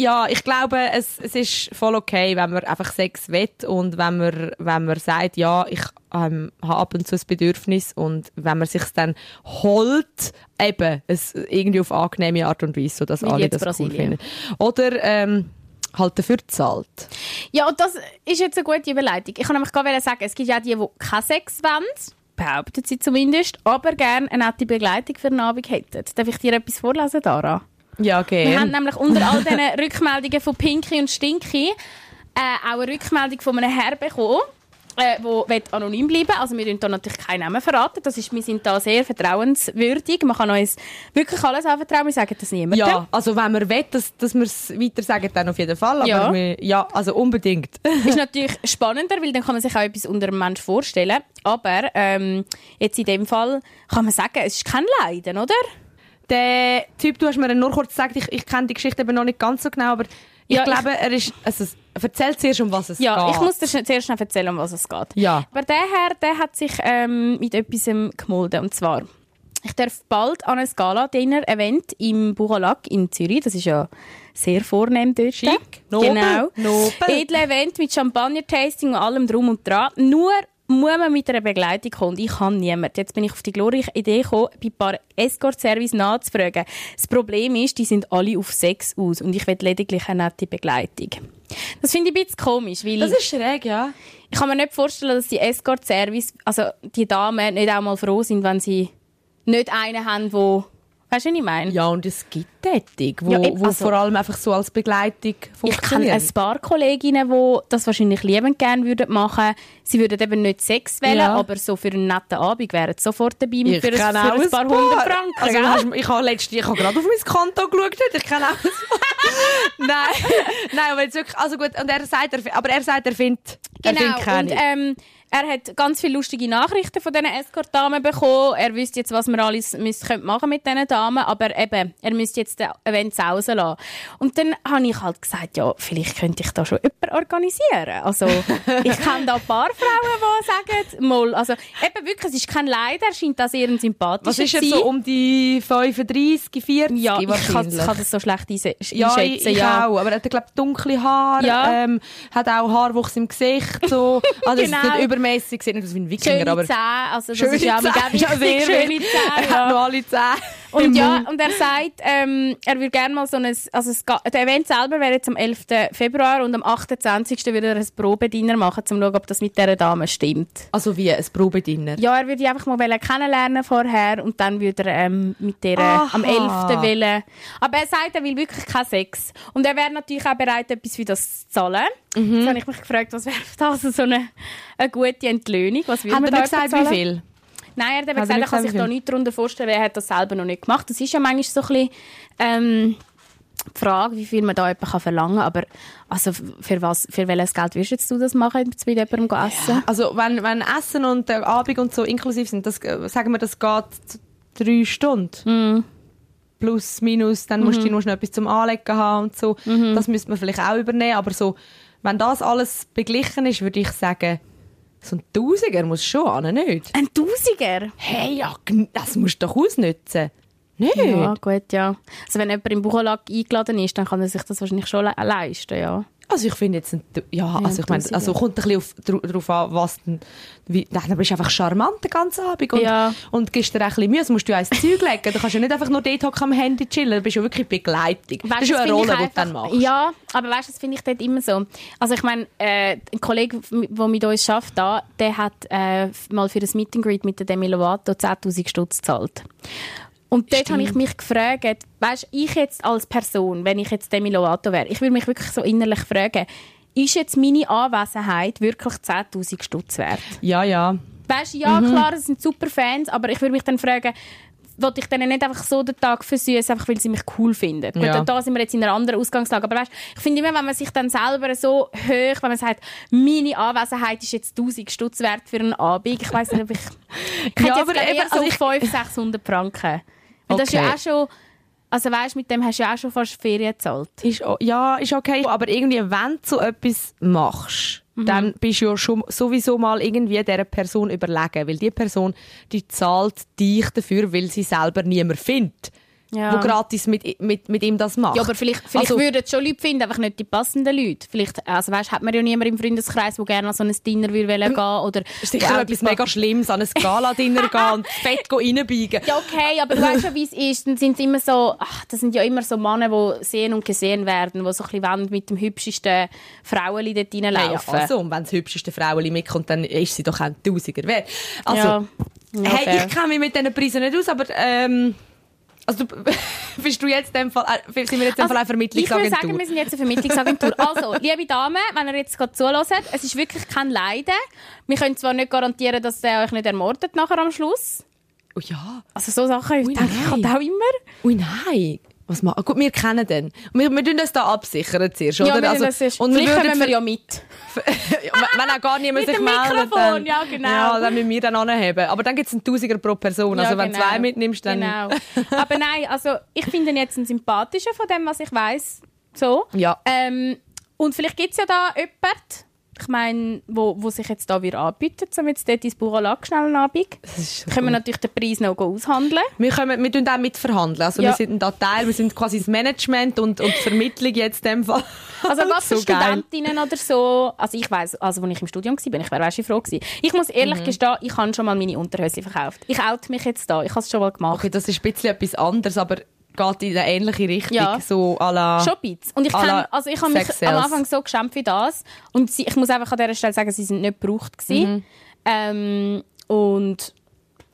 Speaker 3: ja, ich glaube, es, es ist voll okay, wenn man einfach Sex will und wenn man, wenn man sagt, ja, ich ähm, habe ab und zu ein Bedürfnis und wenn man sich dann holt, eben, es irgendwie auf angenehme Art und Weise, sodass
Speaker 4: Wie
Speaker 3: alle das cool
Speaker 4: Brasilien.
Speaker 3: finden. Oder ähm, halt dafür zahlt.
Speaker 4: Ja, und das ist jetzt eine gute Überleitung. Ich kann nämlich gerade sagen, es gibt ja die, die keinen Sex wollen, behaupten sie zumindest, aber gerne eine nette Begleitung für den Abend hätten. Darf ich dir etwas vorlesen, Dara?
Speaker 3: Ja, okay.
Speaker 4: Wir haben nämlich unter all diesen [LAUGHS] Rückmeldungen von Pinky und Stinky äh, auch eine Rückmeldung von einem Herr bekommen, äh, der anonym bleiben Also wir dürfen da natürlich keinen Namen verraten. Das ist, wir sind da sehr vertrauenswürdig. Man kann uns wirklich alles anvertrauen. Wir sagen das niemandem.
Speaker 3: Ja, also wenn man will, dass, dass wir es weiter sagen, dann auf jeden Fall. Aber
Speaker 4: Ja.
Speaker 3: Wir, ja also unbedingt. [LAUGHS]
Speaker 4: ist [LAUGHS] natürlich spannender, weil dann kann man sich auch etwas unter einem Menschen vorstellen. Aber ähm, jetzt in dem Fall kann man sagen, es ist kein Leiden, oder?
Speaker 3: Der Typ, du hast mir nur kurz gesagt, ich, ich kenne die Geschichte eben noch nicht ganz so genau, aber ich
Speaker 4: Ja, ich-
Speaker 3: glaube, er ist, also, erzähl zuerst, um was es
Speaker 4: Ja,
Speaker 3: geht.
Speaker 4: ich muss dir zuerst noch erzählen, um was es geht.
Speaker 3: Ja.
Speaker 4: Aber der Herr, der hat sich ähm, mit etwas gemeldet. Und zwar, ich darf bald an ein Gala-Dinner-Event im Bucholac in Zürich. Das ist ja sehr vornehm dort.
Speaker 3: Schick, nobel,
Speaker 4: Genau.
Speaker 3: nobel.
Speaker 4: Edle Event mit Champagner-Tasting und allem drum und dran. Nur muss man mit einer Begleitung kommen. Und Ich kann niemand. Jetzt bin ich auf die glorreiche Idee gekommen, bei ein paar Escort-Service nachzufragen. Das Problem ist, die sind alle auf Sex aus und ich will lediglich eine nette Begleitung. Das finde ich ein bisschen komisch, weil
Speaker 3: Das ist schräg, ja.
Speaker 4: ich kann mir nicht vorstellen, dass die Escort-Service, also die Damen, nicht auch mal froh sind, wenn sie nicht einen haben, wo, weißt du, was ich meine?
Speaker 3: Ja, und es gibt Tätig, wo,
Speaker 4: Ja, eben,
Speaker 3: wo
Speaker 4: also-
Speaker 3: vor allem einfach so als Begleitung
Speaker 4: Ich kenne ein paar Kolleginnen, die das wahrscheinlich liebend gerne würden machen. Sie würden eben nicht Sex wählen,
Speaker 3: Ja.
Speaker 4: aber so für einen netten Abend wären sie sofort dabei mit für, ein, für ein
Speaker 3: auch
Speaker 4: paar hundert Franken.
Speaker 3: Also, hast, ich habe letztens, ich habe gerade auf mein Konto geschaut, ich kenne auch [LAUGHS] Nein, nein, aber jetzt wirklich, also gut, und er sagt, er, aber er sagt, er findet, er
Speaker 4: Genau,
Speaker 3: findet keine.
Speaker 4: und ähm, er hat ganz viele lustige Nachrichten von diesen Escort-Damen bekommen. Er wüsste jetzt, was man alles könnte machen mit diesen Damen, aber eben, er müsste jetzt den Event sausen lassen. Und dann habe ich halt gesagt, ja, vielleicht könnte ich da schon jemanden organisieren. Also, [LAUGHS] ich kenne da ein paar Frauen, die sagen, mal, also eben wirklich, es ist kein Leid, er scheint da sehr ein sympathischer
Speaker 3: Was ist er
Speaker 4: zu sein.
Speaker 3: so um die 35, 40
Speaker 4: ja, ich kann, ich das so schlecht einse-
Speaker 3: ja, ich,
Speaker 4: einschätzen.
Speaker 3: ich
Speaker 4: ja.
Speaker 3: auch. Aber er hat, glaube dunkle Haare,
Speaker 4: Ja.
Speaker 3: ähm, hat auch Haarwuchs im Gesicht. So. [LAUGHS] Also,
Speaker 4: Genau.
Speaker 3: Übermäßig, sieht nicht aus wie ein Wikinger,
Speaker 4: Schöne
Speaker 3: aber
Speaker 4: Zähne, also das
Speaker 3: schöne
Speaker 4: ist ja
Speaker 3: Zähne. sehr
Speaker 4: schöne. [LAUGHS] Zähne.
Speaker 3: Er
Speaker 4: Ja.
Speaker 3: hat noch alle Zähne.
Speaker 4: Und ja, und er sagt, ähm, er würde gerne mal so ein, also es der Event selber wäre jetzt am 11. Februar und am 28. würde er ein Probediener machen, um zu schauen, ob das mit dieser Dame stimmt.
Speaker 3: Also wie ein Probediener.
Speaker 4: Ja, er würde einfach mal kennenlernen vorher und dann würde er ähm, mit der
Speaker 3: Aha.
Speaker 4: am 11. wollen. Aber er sagt, er will wirklich keinen Sex. Und er wäre natürlich auch bereit, etwas für das zu zahlen.
Speaker 3: Mhm.
Speaker 4: Jetzt habe ich mich gefragt, was wäre [LAUGHS] das so eine, eine gute Entlöhnung? Was würde man da
Speaker 3: gesagt,
Speaker 4: zahlen?
Speaker 3: wie viel?
Speaker 4: Nein, er hat eben
Speaker 3: er
Speaker 4: gesagt, er kann sich da
Speaker 3: viel?
Speaker 4: nicht darunter vorstellen, er hat das selber noch nicht gemacht. Das ist ja manchmal so ein bisschen ähm, die Frage, wie viel man da jemanden kann verlangen kann. Aber also für, was, für welches Geld würdest jetzt du das machen, mit jemandem essen?
Speaker 3: Also wenn, wenn Essen und der Abend und so inklusiv sind, das, äh, sagen wir, das geht drei Stunden. Plus, minus, dann musst du noch schnell etwas zum Anlegen haben und so. Das müsste man vielleicht auch übernehmen. Aber so, wenn das alles beglichen ist, würde ich sagen, so ein Tausiger muss schon an, nicht?
Speaker 4: Ein Tausiger?
Speaker 3: Hey, ja, das musst du doch ausnutzen. Nicht?
Speaker 4: Ja, gut, ja. Also wenn jemand im Buchenlag eingeladen ist, dann kann er sich das wahrscheinlich schon le leisten, ja.
Speaker 3: Also ich finde jetzt, ein, ja, also ich meine, also kommt ein bisschen darauf an, was denn, wie, nein, dann bist du einfach charmant den ganzen Abend und,
Speaker 4: Ja.
Speaker 3: und gibst dir ein bisschen Mühe, musst du ja ins Zeug legen, du kannst ja nicht einfach nur dort am Handy chillen, du bist ja wirklich Begleitung. das ist ja eine Rolle,
Speaker 4: ich
Speaker 3: die du dann
Speaker 4: einfach-
Speaker 3: machst.
Speaker 4: Ja, aber weißt du, das finde ich dort immer so. Also ich meine, äh, ein Kollege, der mit uns arbeitet, da, der hat äh, mal für das Meet and Greet mit der Demi Lovato 10'000 Stutz gezahlt. Und dort habe ich mich gefragt, weißt ich jetzt als Person, wenn ich jetzt Demi Lovato wäre, ich würde mich wirklich so innerlich fragen, ist jetzt meine Anwesenheit wirklich 10'000 Stutz wert?
Speaker 3: Ja, ja.
Speaker 4: Weißt du, ja, klar, es sind super Fans, aber ich würde mich dann fragen, wollte ich denen nicht einfach so den Tag versüßen, einfach weil sie mich cool finden. Gut,
Speaker 3: Ja.
Speaker 4: da sind wir jetzt in einer anderen Ausgangslage. Aber weißt, ich finde immer, wenn man sich dann selber so hoch, wenn man sagt, meine Anwesenheit ist jetzt 1000 Stutz wert für einen Abend, ich weiß nicht, ob ich... [LAUGHS] Ich
Speaker 3: Ja,
Speaker 4: hätte
Speaker 3: aber eben,
Speaker 4: eher so
Speaker 3: also ich-
Speaker 4: 500, 600 Franken. Weil das ist ja
Speaker 3: Okay.
Speaker 4: auch schon... Also weißt, mit dem hast du ja auch schon fast Ferien gezahlt.
Speaker 3: Ist, ja, ist okay. Aber irgendwie, wenn du so etwas machst,
Speaker 4: Mhm.
Speaker 3: dann bist du ja schon sowieso mal irgendwie dieser Person überlegen. Weil die Person, die zahlt dich dafür, weil sie selber niemand findet,
Speaker 4: Ja.
Speaker 3: wo gratis mit, mit, mit ihm das macht.
Speaker 4: Ja, aber vielleicht, vielleicht
Speaker 3: Also-
Speaker 4: würden es schon Leute finden, einfach nicht die passenden Leute. Vielleicht, also weißt, hat man ja niemand im Freundeskreis, der gerne an so ein Dinner will wollen gehen oder
Speaker 3: ist sicher
Speaker 4: auch
Speaker 3: etwas
Speaker 4: die
Speaker 3: mega Schlimmes, an ein Gala-Dinner [LAUGHS] gehen und fett reinbiegen.
Speaker 4: Ja, okay, aber du weißt ja, wie es ist. Dann sind immer so, ach, das sind ja immer so Männer, die sehen und gesehen werden, die so ein bisschen mit dem hübschesten Frauenli dort
Speaker 3: Hey, ja,
Speaker 4: reinlaufen.
Speaker 3: also, und wenn das hübscheste Frauenli mitkommt, dann ist sie doch ein Tausiger wert. Also,
Speaker 4: Ja. Ja,
Speaker 3: hey,
Speaker 4: fair.
Speaker 3: ich kenne mich mit diesen Preisen nicht aus, aber ähm, also, du, [LAUGHS] bist du jetzt in dem Fall, äh, sind wir jetzt in dem Fall eine
Speaker 4: Also, ich würde
Speaker 3: Vermittlungsagentur?
Speaker 4: sagen, wir sind jetzt eine Vermittlungsagentur. also, liebe Damen, wenn ihr jetzt gerade zuhört, es ist wirklich kein Leiden. Wir können zwar nicht garantieren, dass der euch nicht ermordet nachher am Schluss.
Speaker 3: oh ja,
Speaker 4: Also so Sachen
Speaker 3: Ui,
Speaker 4: denke ich halt auch immer.
Speaker 3: ui nein. Was ma Gut, wir kennen den. Wir, wir tun das da absichern zuerst, oder?
Speaker 4: Ja, wir,
Speaker 3: also,
Speaker 4: das ist,
Speaker 3: und wir
Speaker 4: vielleicht kommen wir ja mit. [LAUGHS]
Speaker 3: ja, wenn auch gar niemand
Speaker 4: Mit
Speaker 3: sich
Speaker 4: dem
Speaker 3: meldet,
Speaker 4: Mikrofon,
Speaker 3: dann,
Speaker 4: ja, genau.
Speaker 3: Ja, dann müssen wir dann anheben. Aber dann gibt es einen Tausiger pro Person. Also
Speaker 4: Ja,
Speaker 3: wenn du
Speaker 4: genau.
Speaker 3: zwei mitnimmst, dann...
Speaker 4: Genau. Aber nein, also ich finde ihn jetzt ein sympathischer von dem, was ich weiß. So.
Speaker 3: Ja.
Speaker 4: Ähm, und vielleicht gibt es ja da jemanden, ich meine, wo, wo sich jetzt da wieder anbietet, um jetzt dort ins Bureau schnell einen Abend.
Speaker 3: So
Speaker 4: Können wir natürlich den Preis noch aushandeln.
Speaker 3: Wir, können, wir tun auch mitverhandeln. Also
Speaker 4: Ja.
Speaker 3: wir sind da Teil, wir sind quasi das Management und, und die Vermittlung jetzt in dem Fall.
Speaker 4: Also was für
Speaker 3: so geil.
Speaker 4: Studentinnen oder so, also ich weiss, also als ich im Studium war, bin ich wäre weißt, froh gewesen. Ich muss ehrlich
Speaker 3: Mhm.
Speaker 4: gestehen, ich habe schon mal meine Unterhöschen verkauft. Ich oute mich jetzt da, ich habe es schon mal gemacht.
Speaker 3: Okay, das ist ein bisschen etwas anderes, aber geht in eine ähnliche Richtung.
Speaker 4: Ja.
Speaker 3: So à la...
Speaker 4: Schon ein bisschen. Und ich, also ich habe mich am. Anfang so geschämt wie das. Und sie, ich muss einfach an dieser Stelle sagen, sie sind nicht gebraucht. gewesen.
Speaker 3: Mhm.
Speaker 4: Ähm, und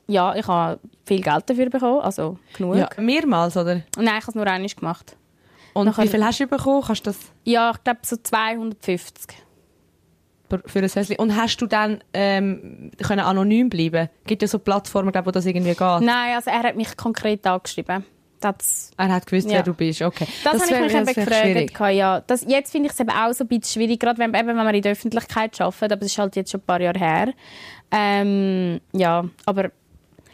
Speaker 4: ja, ich habe viel Geld dafür bekommen, also genug.
Speaker 3: Ja, mehrmals, oder?
Speaker 4: Nein, ich habe es nur einmal gemacht.
Speaker 3: Und
Speaker 4: Nachher-
Speaker 3: wie viel hast du bekommen? Kannst du das
Speaker 4: Ja, ich glaube so 250.
Speaker 3: für ein Häuschen? Und hast du dann ähm, können anonym bleiben? Gibt ja so Plattformen, glaub, wo das irgendwie geht.
Speaker 4: Nein, also er hat mich konkret angeschrieben. Das,
Speaker 3: Er hat gewusst,
Speaker 4: Ja.
Speaker 3: wer du bist. Okay.
Speaker 4: das, habe ich mich eben
Speaker 3: das
Speaker 4: gefragt. gehabt, Ja. Das, jetzt finde ich es eben auch so ein bisschen schwierig, gerade wenn, eben, wenn man in der Öffentlichkeit arbeitet, aber es ist halt jetzt schon ein paar Jahre her. Ähm, ja, aber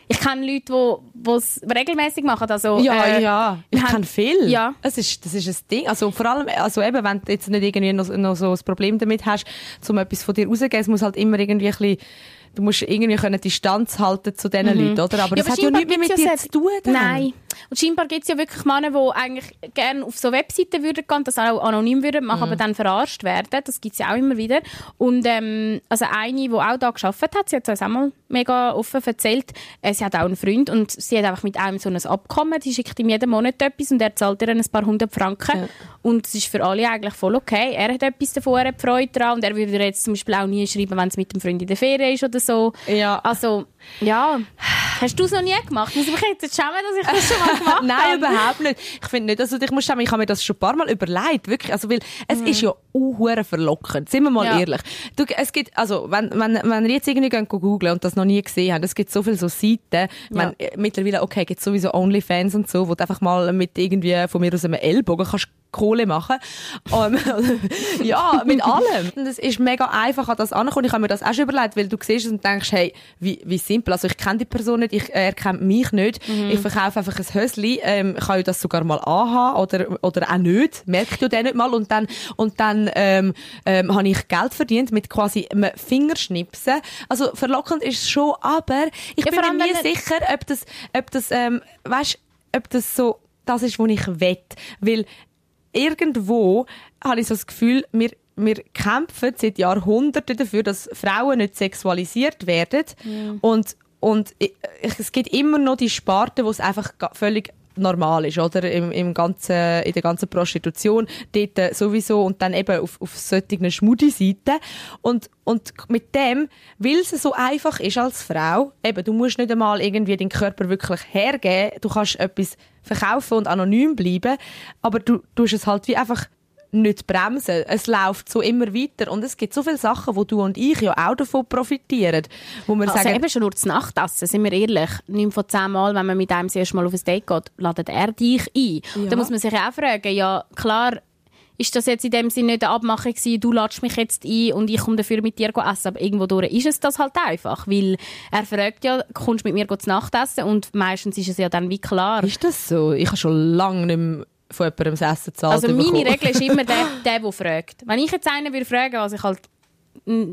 Speaker 4: ich kenne Leute, die es regelmäßig machen. Also,
Speaker 3: Ja,
Speaker 4: äh,
Speaker 3: ja. Ich kenne viel.
Speaker 4: Ja.
Speaker 3: Es ist, das ist ein Ding. Also vor allem, also eben, wenn du jetzt nicht irgendwie noch, noch so ein Problem damit hast, um etwas von dir rauszugeben, es muss halt immer irgendwie ein bisschen, du musst irgendwie können Distanz halten zu diesen Leuten, oder? Aber
Speaker 4: Ja,
Speaker 3: das hat ja nichts mehr mit dir zu tun. dann.
Speaker 4: Nein. Und scheinbar gibt es ja wirklich Männer, die eigentlich gerne auf so Webseiten würden gehen, das auch anonym würden machen,
Speaker 3: Mhm.
Speaker 4: aber dann verarscht werden. Das gibt es ja auch immer wieder. Und ähm, also eine, die auch da gearbeitet hat, sie hat uns auch mal mega offen erzählt, äh, sie hat auch einen Freund und sie hat einfach mit einem so ein Abkommen, die schickt ihm jeden Monat etwas und er zahlt ihr ein paar hundert Franken.
Speaker 3: Ja.
Speaker 4: Und es ist für alle eigentlich voll okay. Er hat etwas davon, er hat Freude daran und er würde jetzt zum Beispiel auch nie schreiben, wenn es mit dem Freund in der Ferien ist oder so.
Speaker 3: Ja.
Speaker 4: Also, ja. Hast du es noch nie gemacht? Muss ich mich jetzt schämen, dass ich das schon mal gemacht [LAUGHS] habe?
Speaker 3: Nein, überhaupt nicht. Ich finde nicht, also ich muss sagen, ich habe mir das schon ein paar Mal überlegt, wirklich, also weil es ist ja unhure verlockend, sind wir mal
Speaker 4: Mhm. Ja.
Speaker 3: ehrlich. Du, es gibt, also wenn, wenn, wenn ihr jetzt irgendwie geht googlen und das noch nie gesehen habt, es gibt so viele so Seiten, meine, äh, mittlerweile, okay, gibt sowieso Onlyfans und so, wo du einfach mal mit irgendwie von mir aus einem Ellbogen kannst Kohle machen. Ähm, [LAUGHS] ja, mit allem. Und es ist mega einfach an das ankommen. Ich habe mir das auch schon überlegt, weil du siehst und denkst, hey, wie, wie simpel. Also ich kenne die Person nicht, ich, er kennt mich nicht. Ich verkaufe einfach ein Hösli, ähm, kann ich das sogar mal anhaben oder, oder auch nicht. Merkt ja der nicht mal. Und dann, und dann ähm, ähm, habe ich Geld verdient mit quasi einem Fingerschnipsen. Also verlockend ist es schon, aber ich
Speaker 4: Ja,
Speaker 3: bin mir nie
Speaker 4: er-
Speaker 3: sicher, ob das, ob das, ähm, weißt, ob das so das ist, was ich will. Weil irgendwo habe ich so das Gefühl, wir, wir kämpfen seit Jahrhunderten dafür, dass Frauen nicht sexualisiert werden. Und, und ich, ich, es gibt immer noch die Sparte, wo es einfach völlig normal ist, oder? Im, im ganzen, in der ganzen Prostitution, dort äh, sowieso und dann eben auf, auf solchen Schmudi-Seiten. Und, und mit dem, weil es so einfach ist als Frau, eben, du musst nicht einmal irgendwie den Körper wirklich hergeben, du kannst etwas verkaufen und anonym bleiben, aber du tust es halt wie einfach nicht bremsen. Es läuft so immer weiter und es gibt so viele Sachen, wo du und ich ja auch davon profitieren, wo wir
Speaker 4: Also
Speaker 3: sagen,
Speaker 4: eben schon nur das Nachtessen, sind wir ehrlich. Neun von zehn Mal, wenn man mit einem das erste Mal auf ein Date geht, ladet er dich ein.
Speaker 3: Ja.
Speaker 4: Da muss man sich auch fragen, ja klar, ist das jetzt in dem Sinne nicht eine Abmachung gewesen, du ladest mich jetzt ein und ich komme dafür mit dir essen, aber irgendwo durch ist es das halt einfach, weil er fragt ja, kommst du mit mir zu Nacht essen und meistens ist es ja dann wie klar.
Speaker 3: ist das so? Ich habe schon lange nicht mehr von jemandem das Essen gezahlt
Speaker 4: Also meine
Speaker 3: bekommen.
Speaker 4: Regel ist immer der, [LAUGHS] der, der fragt. Wenn ich jetzt einen würde fragen, was ich halt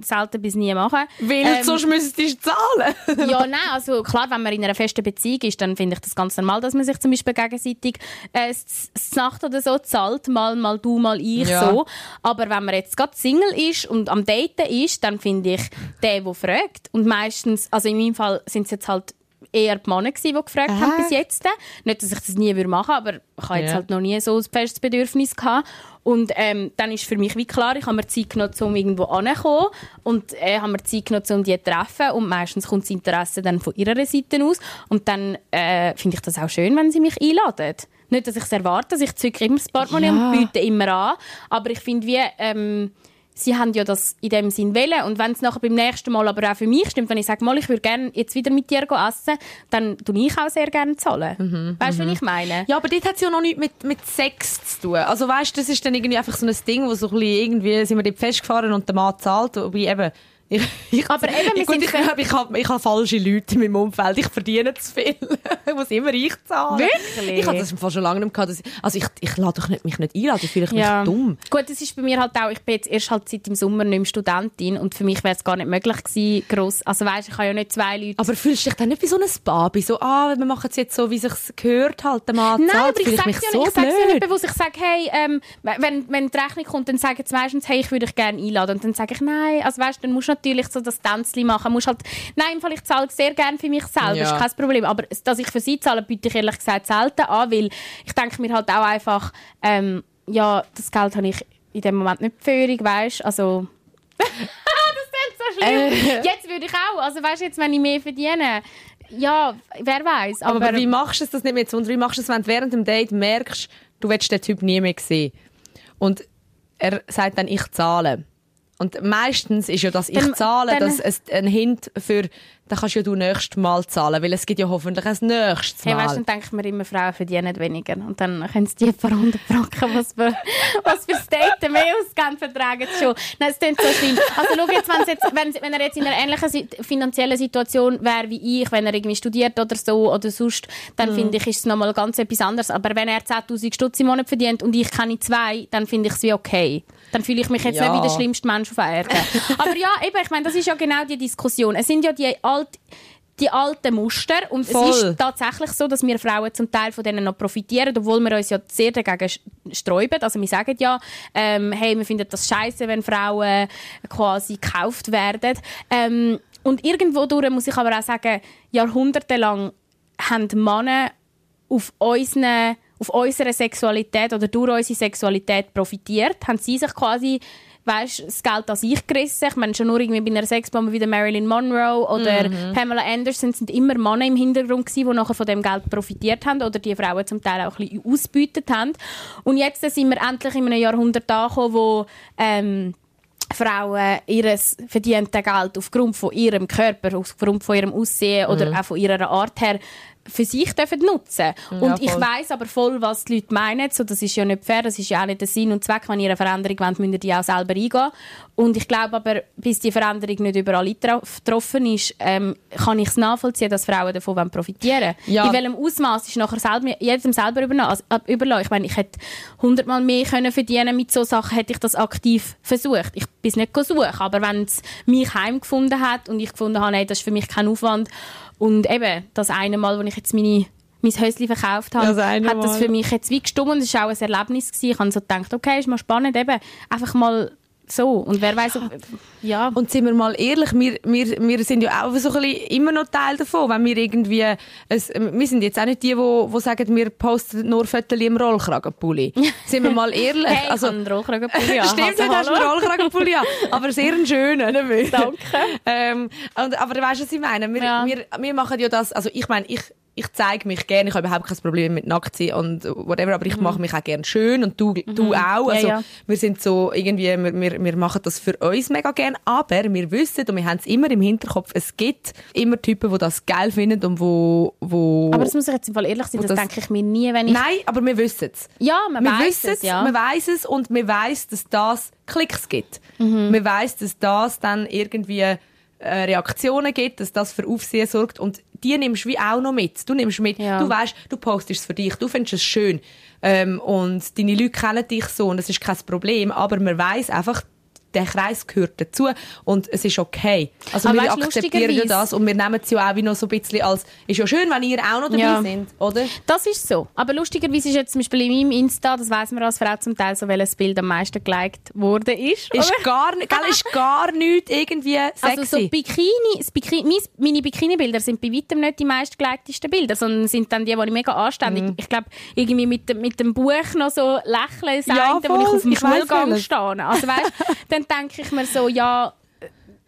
Speaker 4: selten bis nie mache.
Speaker 3: Weil
Speaker 4: ähm,
Speaker 3: sonst müsstest du zahlen. [LAUGHS]
Speaker 4: ja, nein, also klar, wenn man in einer festen Beziehung ist, dann finde ich das ganz normal, dass man sich zum Beispiel gegenseitig äh, das Nacht oder so zahlt, mal, mal du, mal ich,
Speaker 3: Ja.
Speaker 4: so. Aber wenn man jetzt gerade Single ist und am Daten ist, dann finde ich, der, der fragt, und meistens, also in meinem Fall sind es jetzt halt eher die Männer die gefragt haben
Speaker 3: Aha.
Speaker 4: bis jetzt. Nicht, dass ich das nie machen würde, aber ich habe jetzt
Speaker 3: Ja.
Speaker 4: halt noch nie so ein festes Bedürfnis gehabt. Und ähm, dann ist für mich wie klar, ich habe mir Zeit genommen, um irgendwo anzukommen und äh, habe mir Zeit genommen, um die zu treffen und meistens kommt das Interesse dann von ihrer Seite aus und dann äh, finde ich das auch schön, wenn sie mich einladen. Nicht, dass ich es erwarte, dass ich zücke immer das Portemonnaie
Speaker 3: Ja.
Speaker 4: und biete immer an, aber ich finde wie... Ähm, Sie haben ja das in dem Sinn wollen. Und wenn es nachher beim nächsten Mal aber auch für mich stimmt, wenn ich sage, mal, ich würde gerne jetzt wieder mit dir essen, dann tue ich auch sehr gerne zahlen. weißt du, was ich meine?
Speaker 3: Ja, aber dort hat es ja noch nichts mit, mit Sex zu tun. Also weißt, das ist dann irgendwie einfach so ein Ding, wo so ein bisschen irgendwie sind wir dort festgefahren und der Mann zahlt, wobei eben Ich, [LAUGHS] ich,
Speaker 4: Aber eben,
Speaker 3: gut, ich,
Speaker 4: sehr-
Speaker 3: ich, habe ich hab falsche Leute in meinem Umfeld. Ich verdiene zu viel. [LAUGHS] ich muss immer ich zahlen.
Speaker 4: Wirklich?
Speaker 3: Ich habe das Fall schon lange nicht gehabt. ich- Also ich, ich lade doch nicht, mich nicht einladen. Ich fühle mich dumm.
Speaker 4: Gut, das ist bei mir halt auch, ich bin jetzt erst halt seit dem Sommer nicht mehr Studentin und für mich wäre es gar nicht möglich gewesen, gross, also weißt, ich habe ja nicht zwei Leute.
Speaker 3: Aber fühlst du dich dann nicht wie so ein Baby? So, ah, wir machen es jetzt so, wie es sich gehört halt, der Mann
Speaker 4: Nein,
Speaker 3: zahlt.
Speaker 4: aber ich sage
Speaker 3: mich
Speaker 4: es ja
Speaker 3: so
Speaker 4: nicht. Ich ja nicht bewusst. Ich sage, hey, ähm, wenn, wenn die Rechnung kommt, dann sagen sie meistens, hey, ich würde dich gerne einladen. Und dann sage ich, nein, also weißt, dann musst du natürlich so das Tänzchen machen. Musst halt, nein, im Fall, ich zahle sehr gerne für mich selber,
Speaker 3: Ja.
Speaker 4: ist kein Problem. Aber dass ich für sie zahle, biete ich ehrlich gesagt selten an, weil ich denke mir halt auch einfach, ähm, ja, das Geld habe ich in dem Moment nicht für weißt also... [LAUGHS] das ist so schlimm. Jetzt würde ich auch, also weißt, jetzt, wenn ich mehr verdiene, ja, wer weiß.
Speaker 3: Aber,
Speaker 4: Aber,
Speaker 3: wie machst du das nicht mehr zu? Und wie machst du es, wenn du während dem Date merkst, du willst den Typ nie mehr sehen? Und er sagt dann, ich zahle. Und meistens ist ja das ich zahle,
Speaker 4: dann-
Speaker 3: das ist ein Hint für, dann kannst ja du nächstes Mal zahlen, weil es gibt ja hoffentlich ein nächstes
Speaker 4: Hey,
Speaker 3: Mal.
Speaker 4: weißt, dann denke ich mir immer, Frauen verdienen weniger. Und dann können sie die paar hundert Franken, was für, was für Daten mehr ausgeben, vertragen sie schon. Nein, es klingt so schlimm. Also schau jetzt, wenn's jetzt wenn, wenn er jetzt in einer ähnlichen finanziellen Situation wäre wie ich, wenn er irgendwie studiert oder so oder sonst,
Speaker 3: Mhm.
Speaker 4: dann finde ich, ist es nochmal ganz etwas anderes. Aber wenn er 10'000 Stutz im Monat verdient und ich keine zwei, dann finde ich es wie okay. Dann fühle ich mich jetzt
Speaker 3: Ja.
Speaker 4: nicht wie der schlimmste Mensch auf der Erde. [LAUGHS] Aber ja, eben, ich meine, das ist ja genau die Diskussion. Es sind ja die alt die alten Muster und
Speaker 3: Voll.
Speaker 4: es ist tatsächlich so, dass wir Frauen zum Teil von denen noch profitieren, obwohl wir uns ja sehr dagegen sträuben. Also wir sagen ja, ähm, hey, wir finden das scheiße, wenn Frauen quasi gekauft werden. Ähm, und irgendwo durch muss ich aber auch sagen, jahrhundertelang haben Männer auf unsere, auf unsere Sexualität oder durch unsere Sexualität profitiert, haben sie sich quasi weißt, das Geld an sich gerissen. Ich meine, schon nur irgendwie bei einer Sexbombe wie der Marilyn Monroe oder Pamela Anderson sind immer Männer im Hintergrund gewesen, die nachher von dem Geld profitiert haben oder die Frauen zum Teil auch ein bisschen ausbeutet haben. Und jetzt sind wir endlich in einem Jahrhundert angekommen, wo ähm, Frauen ihr verdiente Geld aufgrund von ihrem Körper, aufgrund von ihrem Aussehen oder auch von ihrer Art her für sich dürfen nutzen. Und ich weiß aber voll, was die Leute meinen. So, das ist ja nicht fair, das ist ja auch nicht der Sinn und Zweck. Wenn ihr eine Veränderung wollt, müsst ihr die auch selber eingehen. Und ich glaube aber, bis die Veränderung nicht überall eingetroffen ist, ähm, kann ich es nachvollziehen, dass Frauen davon wollen profitieren
Speaker 3: Ja.
Speaker 4: In welchem Ausmaß ist nachher selber, jedem selber überlassen. Also, äh, überlassen. Ich meine, ich hätte hundertmal mehr können verdienen mit so Sachen, hätte ich das aktiv versucht. Ich bin es nicht suchen, aber wenn es mich heimgefunden hat und ich gefunden habe, nein, das ist für mich kein Aufwand und eben das eine Mal, wo ich jetzt meine mein Häuschen verkauft habe,
Speaker 3: eine
Speaker 4: hat das für mich jetzt wie gestummt und es war auch ein Erlebnis. Gewesen. Ich habe so gedacht, okay, ist mal spannend, eben einfach mal so. Und wer weiß, ja.
Speaker 3: Und sind wir mal ehrlich, wir, wir, wir sind ja auch so ein bisschen immer noch Teil davon, wenn wir irgendwie, es, wir sind jetzt auch nicht die, die, die sagen, wir posten nur Fotos im Rollkragenpulli. [LAUGHS] sind wir mal ehrlich.
Speaker 4: Hey,
Speaker 3: also,
Speaker 4: einen Rollkragenpulli an. [LAUGHS]
Speaker 3: Stimmt, du hast einen. Rollkragenpulli an. Aber sehr einen schönen. [LAUGHS]
Speaker 4: Danke.
Speaker 3: Ähm, und, aber du weißt, was ich meine? Wir,
Speaker 4: Ja.
Speaker 3: wir, wir machen ja das, also ich meine, ich, ich zeige mich gerne, ich habe überhaupt kein Problem mit nackt sein und whatever, aber ich mache mich auch gerne schön und du, du auch.
Speaker 4: Mhm. Ja,
Speaker 3: Also
Speaker 4: ja.
Speaker 3: wir sind so irgendwie, wir, wir, wir machen das für uns mega gerne, aber wir wissen und wir haben es immer im Hinterkopf, es gibt immer Typen, die das geil finden und wo, wo
Speaker 4: Aber das muss ich jetzt im Fall ehrlich sein, das,
Speaker 3: das-
Speaker 4: denke ich mir nie, wenn ich...
Speaker 3: Nein, aber wir wissen es.
Speaker 4: Ja, man
Speaker 3: wir
Speaker 4: weiss
Speaker 3: wissen
Speaker 4: es, ja.
Speaker 3: Man weiß es und wir weiß, dass das Klicks gibt.
Speaker 4: Mhm.
Speaker 3: Man weiß, dass das dann irgendwie äh, Reaktionen gibt, dass das für Aufsehen sorgt. Und die nimmst du wie auch noch mit. Du nimmst mit,
Speaker 4: Ja.
Speaker 3: du weißt, du postest es für dich, du findest es schön. Ähm, und deine Leute kennen dich so und das ist kein Problem, aber man weiß einfach, der Kreis gehört dazu und es ist okay. Also
Speaker 4: Aber
Speaker 3: wir
Speaker 4: weisst,
Speaker 3: akzeptieren ja das und wir nehmen es ja auch wie noch so ein bisschen als, ist ja schön, wenn ihr auch noch dabei
Speaker 4: Ja.
Speaker 3: sind, oder?
Speaker 4: Das ist so. Aber lustigerweise ist jetzt zum Beispiel in meinem Insta, das weiß man als Frau zum Teil, so welches Bild am meisten geliked wurde ist.
Speaker 3: Ist
Speaker 4: oder?
Speaker 3: gar, gell, ist gar nicht irgendwie sexy.
Speaker 4: Also so Bikini, Bikini mein- meine Bikini-Bilder sind bei weitem nicht die meistgeliktesten Bilder, sondern sind dann die, die ich mega anständig,
Speaker 3: Mhm.
Speaker 4: ich glaube, irgendwie mit, dem- mit dem Buch noch so lächeln, das
Speaker 3: Ja,
Speaker 4: wo ich auf dem Schulgang stehe. Also weißt, [LAUGHS] dann denke ich mir so, ja,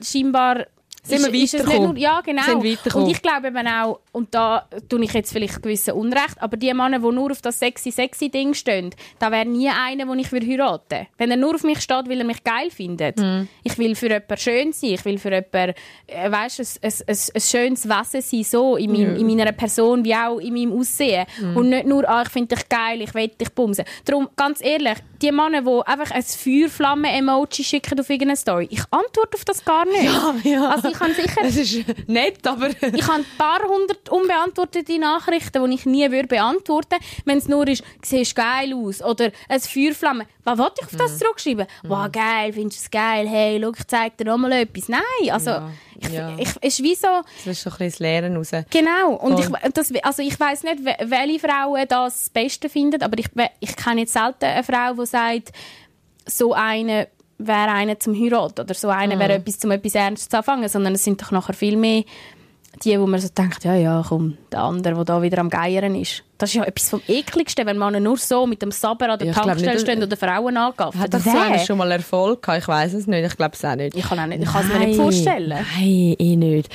Speaker 4: scheinbar
Speaker 3: Sind wir
Speaker 4: ist, nicht
Speaker 3: weitergekommen.
Speaker 4: ja genau. Und ich glaube eben auch, und da tue ich jetzt vielleicht gewissen Unrecht, aber die Männer, die nur auf das sexy, sexy Ding stehen, da wäre nie einer, den ich heiraten würde. Wenn er nur auf mich steht, weil er mich geil findet.
Speaker 3: Mhm.
Speaker 4: Ich will für jemanden schön sein, ich will für jemanden, äh, weißt, ein, ein, ein, ein schönes Wesen sein, so in, mein, in meiner Person wie auch in meinem Aussehen.
Speaker 3: Mhm.
Speaker 4: Und nicht nur, ah, ich finde dich geil, ich will dich bumsen. Darum, ganz ehrlich, die Männer, die einfach ein Feuerflamme-Emoji schicken auf irgendeine Story, ich antworte auf das gar nicht.
Speaker 3: ja.
Speaker 4: Also ich kann sicher
Speaker 3: Es ist nett, aber...
Speaker 4: ich habe ein paar hundert unbeantwortete Nachrichten, die ich nie würde beantworten würde. Wenn es nur ist, siehst geil aus oder ein Feuerflamme. Was wollte ich auf das zurückschreiben? Wow, geil, findest du es geil? Hey, schau, ich zeige dir noch mal etwas. Nein, also ich,
Speaker 3: ja.
Speaker 4: ich, es ist wie so...
Speaker 3: Das ist so ein bisschen das Lehren raus.
Speaker 4: Genau. Und ich, das, also ich weiß nicht, we- welche Frauen das das Beste finden, aber ich, ich kenne jetzt selten eine Frau, die sagt, so eine wäre eine zum Heiraten oder so eine
Speaker 3: Mhm.
Speaker 4: wäre etwas zum etwas Ernstes zu anfangen, sondern es sind doch nachher viel mehr die, wo man so denkt, ja, ja, komm, der andere, der da wieder am Geiern ist. Das ist ja etwas vom Ekligsten, wenn man nur so mit dem Saber an der
Speaker 3: Ja, ich
Speaker 4: Tankstelle steht oder Frauen angaffen.
Speaker 3: Hat das so schon mal Erfolg gehabt? Ich weiß es nicht. Ich glaube es auch nicht.
Speaker 4: Ich kann es nicht, ich kann es mir nicht vorstellen.
Speaker 3: Nein, eh nicht.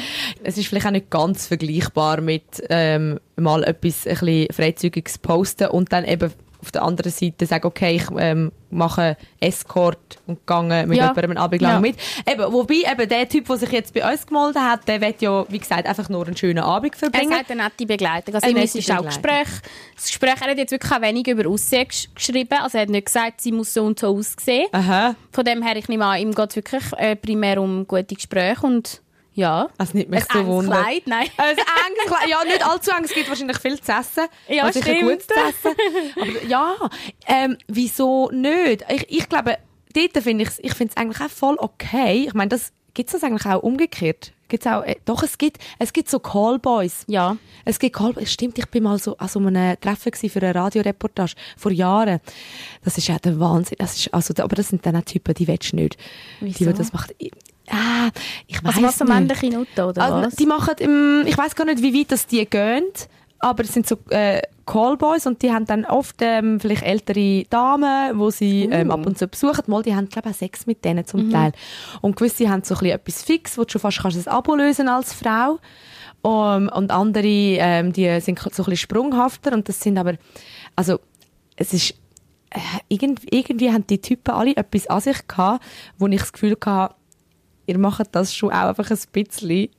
Speaker 3: Es ist vielleicht auch nicht ganz vergleichbar mit ähm, mal etwas ein bisschen Freizügiges posten und dann eben auf der anderen Seite sagen, okay, ich ähm, mache Escort und gehe mit
Speaker 4: Ja.
Speaker 3: jemandem einen Abend lang
Speaker 4: Ja.
Speaker 3: mit. Eben, wobei eben der Typ, der sich jetzt bei uns gemeldet hat, der will ja, wie gesagt, einfach nur einen schönen Abend
Speaker 4: Er
Speaker 3: verbringen.
Speaker 4: sagt eine nette Begleitung. Also
Speaker 3: Eine nette
Speaker 4: ist auch. Gespräch. Das Gespräch, er hat jetzt wirklich auch wenig über Aussehen gesch- geschrieben. Also er hat nicht gesagt, sie muss so und so aussehen.
Speaker 3: Aha.
Speaker 4: Von dem her, ich nehme an, ihm geht es wirklich äh, primär um gute Gespräche und ja.
Speaker 3: Also nicht mich
Speaker 4: ein
Speaker 3: so wundern.
Speaker 4: Kleid, nein.
Speaker 3: Ein enges Kleid. Ja, nicht allzu eng. Es gibt wahrscheinlich viel zu essen.
Speaker 4: Ja,
Speaker 3: also
Speaker 4: stimmt.
Speaker 3: gut zu essen. Aber ja, ähm, wieso nicht? Ich, ich glaube, dort finde ich ich finde es eigentlich auch voll okay. Ich meine, das gibt es das eigentlich auch umgekehrt? Gibt's auch, äh, doch, es gibt, es gibt so Callboys.
Speaker 4: Ja.
Speaker 3: Es gibt Callboys. Stimmt, ich bin mal so an so einem Treffen für eine Radioreportage vor Jahren. Das ist ja der Wahnsinn. Das ist, also, aber das sind dann auch Typen, die willst du nicht.
Speaker 4: Wieso?
Speaker 3: Die, die das macht. Ah, ich weiß
Speaker 4: Also was
Speaker 3: nicht.
Speaker 4: männliche Nutten, oder
Speaker 3: Ah,
Speaker 4: was?
Speaker 3: Die machen, ähm, ich weiß gar nicht, wie weit das die gehen, aber es sind so äh, Callboys und die haben dann oft ähm, vielleicht ältere Damen, wo sie ähm, ab und zu besuchen. Mal, die haben glaube ich auch Sex mit denen zum Teil. Und gewisse haben so ein bisschen etwas fix, wo du schon fast kannst ein Abo lösen als Frau. Um, und andere, ähm, die sind so ein bisschen sprunghafter und das sind aber, also es ist äh, irgendwie, irgendwie haben die Typen alle etwas an sich gehabt, wo ich das Gefühl hatte, ihr macht das schon auch einfach ein bisschen,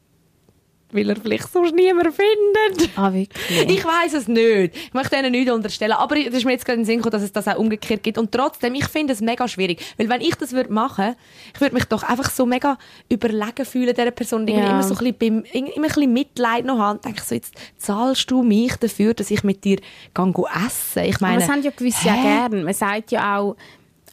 Speaker 3: weil er vielleicht sonst niemand findet.
Speaker 4: ah, wirklich?
Speaker 3: Ich weiß es nicht. Ich möchte ihnen nichts unterstellen. Aber es ist mir jetzt gerade in den Sinn gekommen, dass es das auch umgekehrt gibt. Und trotzdem, ich finde es mega schwierig. Weil wenn ich das würde machen, ich würde mich doch einfach so mega überlegen fühlen dieser Person.
Speaker 4: Ja.
Speaker 3: immer so ein bisschen, immer ein bisschen Mitleid noch haben. Und denke so, jetzt zahlst du mich dafür, dass ich mit dir gehe essen. Ich meine,
Speaker 4: Aber das haben ja gewisse ja gern. Man sagt ja auch,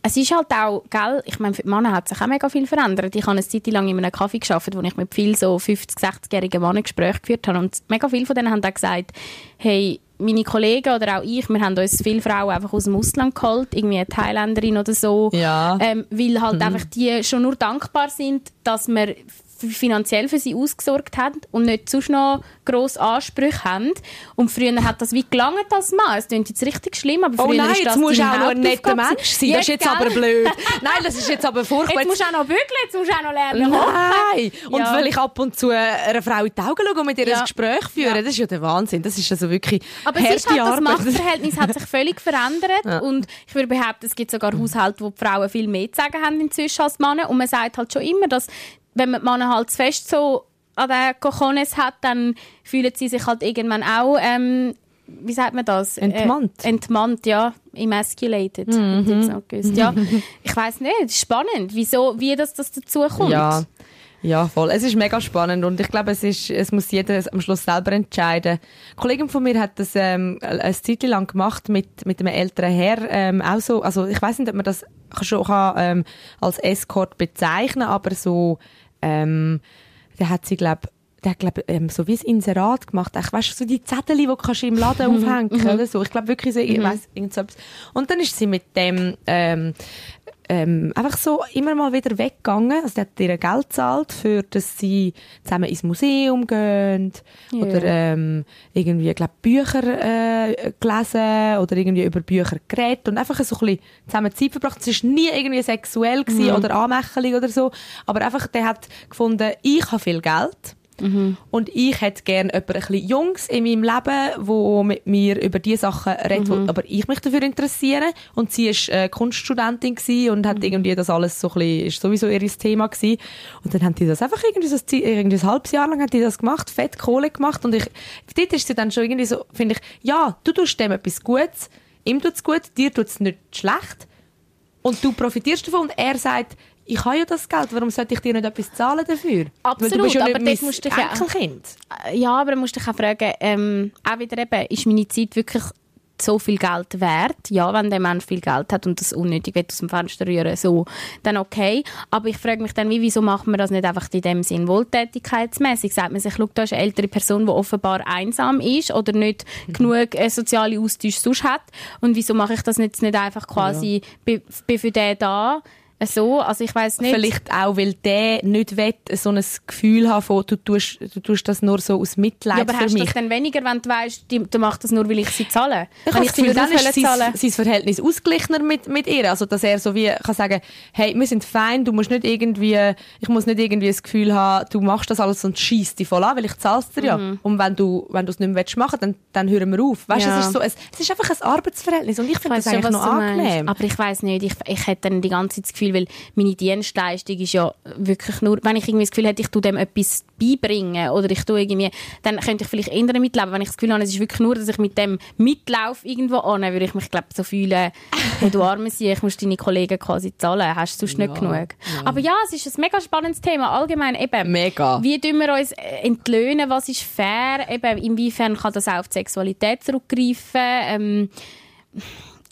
Speaker 4: es ist halt auch, gell, ich meine, für die Männer hat sich auch mega viel verändert. Ich habe eine Zeit lang in einem Kaffee gearbeitet, wo ich mit vielen so 50-, 60-jährigen Männern Gespräche geführt habe. Und mega viele von denen haben auch gesagt, hey, meine Kollegen oder auch ich, wir haben uns viele Frauen einfach aus dem Ausland geholt, irgendwie eine Thailänderin oder so,
Speaker 3: Ja.
Speaker 4: ähm, weil halt einfach die schon nur dankbar sind, dass wir f- finanziell für sie ausgesorgt haben und nicht sonst noch grosse Ansprüche haben. Und früher hat das wie gelangt als Mann. Es klingt jetzt richtig schlimm, aber
Speaker 3: Oh
Speaker 4: früher
Speaker 3: nein,
Speaker 4: ist das
Speaker 3: jetzt musst du auch noch ein netter Mensch sein. Das ist jetzt
Speaker 4: gell?
Speaker 3: aber blöd. [LAUGHS] Nein, das ist jetzt aber furchtbar.
Speaker 4: Jetzt musst du auch noch bügeln, jetzt musst du auch noch lernen.
Speaker 3: Nein! Und
Speaker 4: Ja.
Speaker 3: will ich ab und zu einer Frau in die Augen schauen und mit ihr
Speaker 4: Ja.
Speaker 3: ein Gespräch führen,
Speaker 4: Ja.
Speaker 3: das ist ja der Wahnsinn. Das ist also wirklich
Speaker 4: Aber es ist halt, das. Machtverhältnis hat sich völlig verändert [LAUGHS]
Speaker 3: Ja.
Speaker 4: und ich würde behaupten, es gibt sogar Haushalte, wo die Frauen viel mehr zu sagen haben inzwischen als Männer und man sagt halt schon immer, dass wenn man die Männer halt zu fest so an den Cojones hat, dann fühlen sie sich halt irgendwann auch, ähm, wie sagt man das?
Speaker 3: Entmannt.
Speaker 4: Äh, entmannt, ja. Emasculated.
Speaker 3: Mhm.
Speaker 4: Ich. Ja. Ich weiß nicht, es ist spannend, wieso, wie das, das dazu kommt.
Speaker 3: Ja. Ja, voll. Es ist mega spannend und ich glaube, es, ist, es muss jeder am Schluss selber entscheiden. Eine Kollegin von mir hat das ähm, eine Zeit lang gemacht mit, mit einem älteren Herr. Ähm, auch so, also ich weiß nicht, ob man das schon kann, ähm, als Escort bezeichnen aber so, ähm, der hat sie, glaube der hat, glaub, ähm, so wie ein Inserat gemacht. Ich weißt so die Zettel, die kannst du im Laden [LAUGHS] aufhängen oder so. Ich glaube wirklich so, ich weiss, irgend so etwas. Und dann ist sie mit dem, ähm, ähm, einfach so immer mal wieder weggegangen. Also, der hat ihr Geld gezahlt, für dass sie zusammen ins Museum gehen
Speaker 4: Ja.
Speaker 3: oder ähm, irgendwie, glaub, Bücher äh, gelesen oder irgendwie über Bücher geredet und einfach so ein bisschen zusammen Zeit verbracht. Es war nie irgendwie sexuell gewesen oder Anmächerung oder so, aber einfach, der hat gefunden, ich habe viel Geld Und ich hätte gerne jemanden ein bisschen Jungs in meinem Leben, wo mit mir über diese Sachen redet, wo aber ich mich dafür interessiere. Und sie ist äh, Kunststudentin und hat irgendwie das alles so ein bisschen, ist sowieso ihr Thema gewesen. Und dann haben die das einfach irgendwie so, ein irgendwie ein halbes Jahr lang hat die das gemacht, fett Kohle gemacht. Und ich, dort ist sie dann schon irgendwie so, finde ich, ja, du tust dem etwas Gutes, ihm tut's gut, dir tut's nicht schlecht. Und du profitierst davon und er sagt, ich habe ja das Geld, warum sollte ich dir nicht etwas zahlen dafür? Weil du
Speaker 4: Absolut,
Speaker 3: bist ja
Speaker 4: aber
Speaker 3: nicht
Speaker 4: musst du dich ja-
Speaker 3: Enkelkind.
Speaker 4: Äh, Ja, aber dann musst du dich auch fragen, ähm, auch wieder eben, ist meine Zeit wirklich so viel Geld wert? Ja, wenn der Mensch viel Geld hat und das unnötig will aus dem Fenster rühren, so, dann okay. Aber ich frage mich dann, wie, wieso macht man das nicht einfach in dem Sinn wohltätigkeitsmäßig? Sagt man sich, schau, da ist eine ältere Person, die offenbar einsam ist oder nicht genug äh, soziale Austausch sonst hat. Und wieso mache ich das jetzt nicht einfach quasi, bin, bin für den da? So, also ich weiß nicht.
Speaker 3: Vielleicht auch, weil der nicht will, so ein Gefühl haben von, du tust, du tust das nur so aus Mitleid
Speaker 4: Ja, aber
Speaker 3: für
Speaker 4: hast du das dann weniger, wenn du weißt, du machst das nur, weil ich sie zahle?
Speaker 3: Ich habe das Gefühl, dann ist sein, sein Verhältnis ausgeglichener mit, mit ihr. Also, dass er so wie kann sagen, hey, wir sind fein, du musst nicht irgendwie, ich muss nicht irgendwie das Gefühl haben, du machst das alles und schießt dich voll an, weil ich zahl's dir ja. Und wenn du, wenn du es nicht mehr willst machen, dann, dann hören wir auf. Weißt
Speaker 4: Ja.
Speaker 3: es ist so, es, es ist einfach ein Arbeitsverhältnis und ich finde das eigentlich noch angenehm.
Speaker 4: Aber ich weiß nicht, ich, ich hätte dann die ganze Zeit das Gefühl, weil meine Dienstleistung ist ja wirklich nur, wenn ich irgendwie das Gefühl hätte, ich tue dem etwas beibringen oder ich tue irgendwie, dann könnte ich vielleicht eher mitleben. Wenn ich das Gefühl habe, es ist wirklich nur, dass ich mit dem Mitlauf irgendwo an, würde ich mich glaube so fühlen, [LAUGHS] hey, du arme Sie, ich muss deine Kollegen quasi zahlen, hast du sonst nicht genug. Aber ja, es ist ein mega spannendes Thema, allgemein eben.
Speaker 3: Mega.
Speaker 4: Wie tun wir uns entlöhnen, was ist fair, eben inwiefern kann das auch auf die Sexualität zurückgreifen, ähm,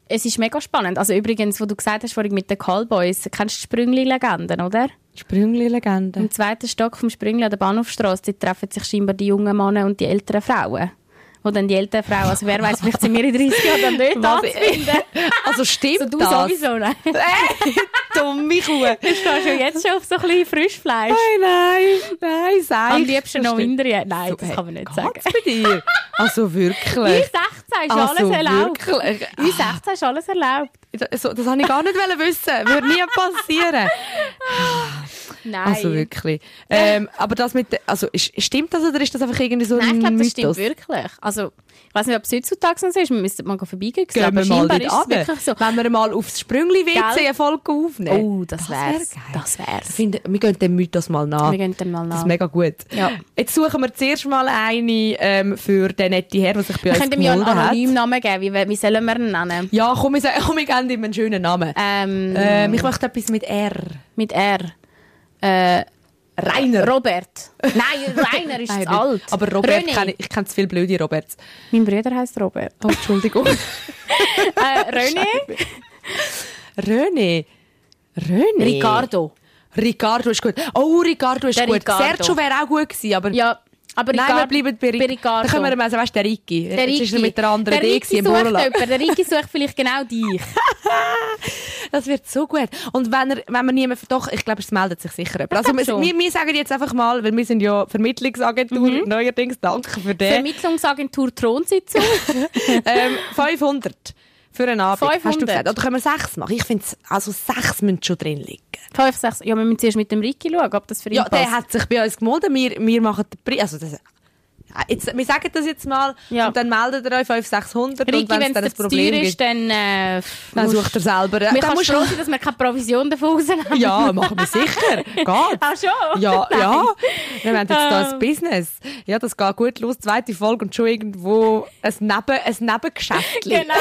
Speaker 4: es ist mega spannend. Also übrigens, wo du gesagt hast vorhin mit den Callboys, kennst du die Sprüngli-Legenden, oder?
Speaker 3: Sprüngli-Legende.
Speaker 4: Im zweiten Stock vom Sprüngli an der Bahnhofstrasse treffen sich scheinbar die jungen Männer und die älteren Frauen. Wo dann die älteren Frauen, also wer weiß, vielleicht sind wir in 30 Jahren dann dort
Speaker 3: Was-
Speaker 4: anzufinden. [LAUGHS]
Speaker 3: Also stimmt
Speaker 4: Also du
Speaker 3: das?
Speaker 4: sowieso, nein. [LAUGHS]
Speaker 3: Dumme Kuh.
Speaker 4: Du stehst schon jetzt schon auf so ein bisschen Frischfleisch.
Speaker 3: Nein, nein, nein, sag
Speaker 4: Am
Speaker 3: ich.
Speaker 4: liebsten noch. Minderjährige. Nein,
Speaker 3: So,
Speaker 4: das
Speaker 3: hey,
Speaker 4: kann man nicht sagen.
Speaker 3: bei dir? Also [LAUGHS] wirklich?
Speaker 4: Ü16 ist
Speaker 3: also
Speaker 4: alles erlaubt.
Speaker 3: wirklich?
Speaker 4: Ü16 ist alles erlaubt.
Speaker 3: Das, so, das habe ich gar nicht wissen. Würde nie passieren.
Speaker 4: Nein.
Speaker 3: Also wirklich. Ähm, aber das mit, also stimmt das oder ist das einfach irgendwie so
Speaker 4: Nein, ich glaube, das stimmt wirklich. Also, ich weiß nicht, ob es heutzutage so ist, wir müssten mal vorbeigehen.
Speaker 3: Gehen
Speaker 4: aber
Speaker 3: wir mal
Speaker 4: ist es wirklich so.
Speaker 3: Wenn wir mal aufs Sprüngli-WC eine Folge aufnehmen.
Speaker 4: Oh, das,
Speaker 3: wär
Speaker 4: wär's.
Speaker 3: geil.
Speaker 4: Das
Speaker 3: Ich
Speaker 4: wär's.
Speaker 3: finde, wir gehen dem Mythos mal nach.
Speaker 4: Wir gehen dem mal
Speaker 3: Das
Speaker 4: nach.
Speaker 3: ist mega gut.
Speaker 4: Ja.
Speaker 3: Jetzt suchen wir zuerst mal eine ähm, für den netten Herr, der sich bei
Speaker 4: Wir
Speaker 3: uns
Speaker 4: können ihm ja einen
Speaker 3: gemeldet hat.
Speaker 4: anonymen Namen geben. Wie, wie sollen wir ihn nennen?
Speaker 3: Ja, komm, wir, sagen, [LAUGHS] komm, wir geben ihm einen schönen Namen.
Speaker 4: Ähm,
Speaker 3: Ähm, ich möchte etwas mit R.
Speaker 4: mit R. Äh,
Speaker 3: Rainer.
Speaker 4: Robert. Nein, Rainer ist [LAUGHS]
Speaker 3: Nein,
Speaker 4: alt.
Speaker 3: Aber Robert, kenne ich, ich kenne zu viele blöde Roberts.
Speaker 4: Mein Bruder heißt Robert.
Speaker 3: Oh, Entschuldigung. [LAUGHS]
Speaker 4: Äh, René.
Speaker 3: René. René.
Speaker 4: Ricardo.
Speaker 3: Ricardo ist gut. Oh, Ricardo ist
Speaker 4: Der
Speaker 3: gut.
Speaker 4: Ricardo.
Speaker 3: Sergio wäre auch gut gewesen, aber...
Speaker 4: Ja, aber
Speaker 3: Nein,
Speaker 4: Ricardo,
Speaker 3: wir bleiben bei, Ric-
Speaker 4: Ricardo.
Speaker 3: Dann können wir mal sagen, weißt du, der Ricky.
Speaker 4: Der
Speaker 3: Jetzt ist mit der anderen
Speaker 4: der Ricky
Speaker 3: im
Speaker 4: sucht jemanden. Der Ricky sucht vielleicht genau dich. [LAUGHS]
Speaker 3: Das wird so gut. Und wenn er, wenn man niemand, doch, ich glaube, es meldet sich sicher jemand. Also, wir, wir, wir sagen jetzt einfach mal, weil wir sind ja Vermittlungsagentur, neuerdings, danke für den,
Speaker 4: Vermittlungsagentur Thronsitzung. [LAUGHS]
Speaker 3: ähm, 500 für einen Abend, hast du
Speaker 4: 500?
Speaker 3: gesagt. Oder können wir sechs machen? Ich finde, also sechs müssen schon drin liegen.
Speaker 4: Fünf, sechs. Ja, wir müssen zuerst mit dem Ricky schauen, ob das für ihn
Speaker 3: Ja,
Speaker 4: passt.
Speaker 3: der hat sich bei uns gemeldet. Wir, wir machen den Preis. Also das, jetzt, wir sagen das jetzt mal
Speaker 4: Ja.
Speaker 3: und dann meldet ihr euch 500, 600
Speaker 4: Ricky,
Speaker 3: und wenn es dann ein Problem gibt,
Speaker 4: ist, dann, äh,
Speaker 3: dann sucht er selber.
Speaker 4: Wir
Speaker 3: Dann
Speaker 4: können
Speaker 3: musst
Speaker 4: froh sein, dass wir keine Provision davon rausnehmen.
Speaker 3: Ja, machen wir sicher. [LAUGHS] Geht.
Speaker 4: Ach schon?
Speaker 3: Ja, [LAUGHS]
Speaker 4: Nein.
Speaker 3: ja. Wir haben jetzt da
Speaker 4: Ah.
Speaker 3: ein Business. Ja, das geht gut los. Zweite Folge und schon irgendwo ein, Neben, ein Nebengeschäft. [LAUGHS]
Speaker 4: Genau.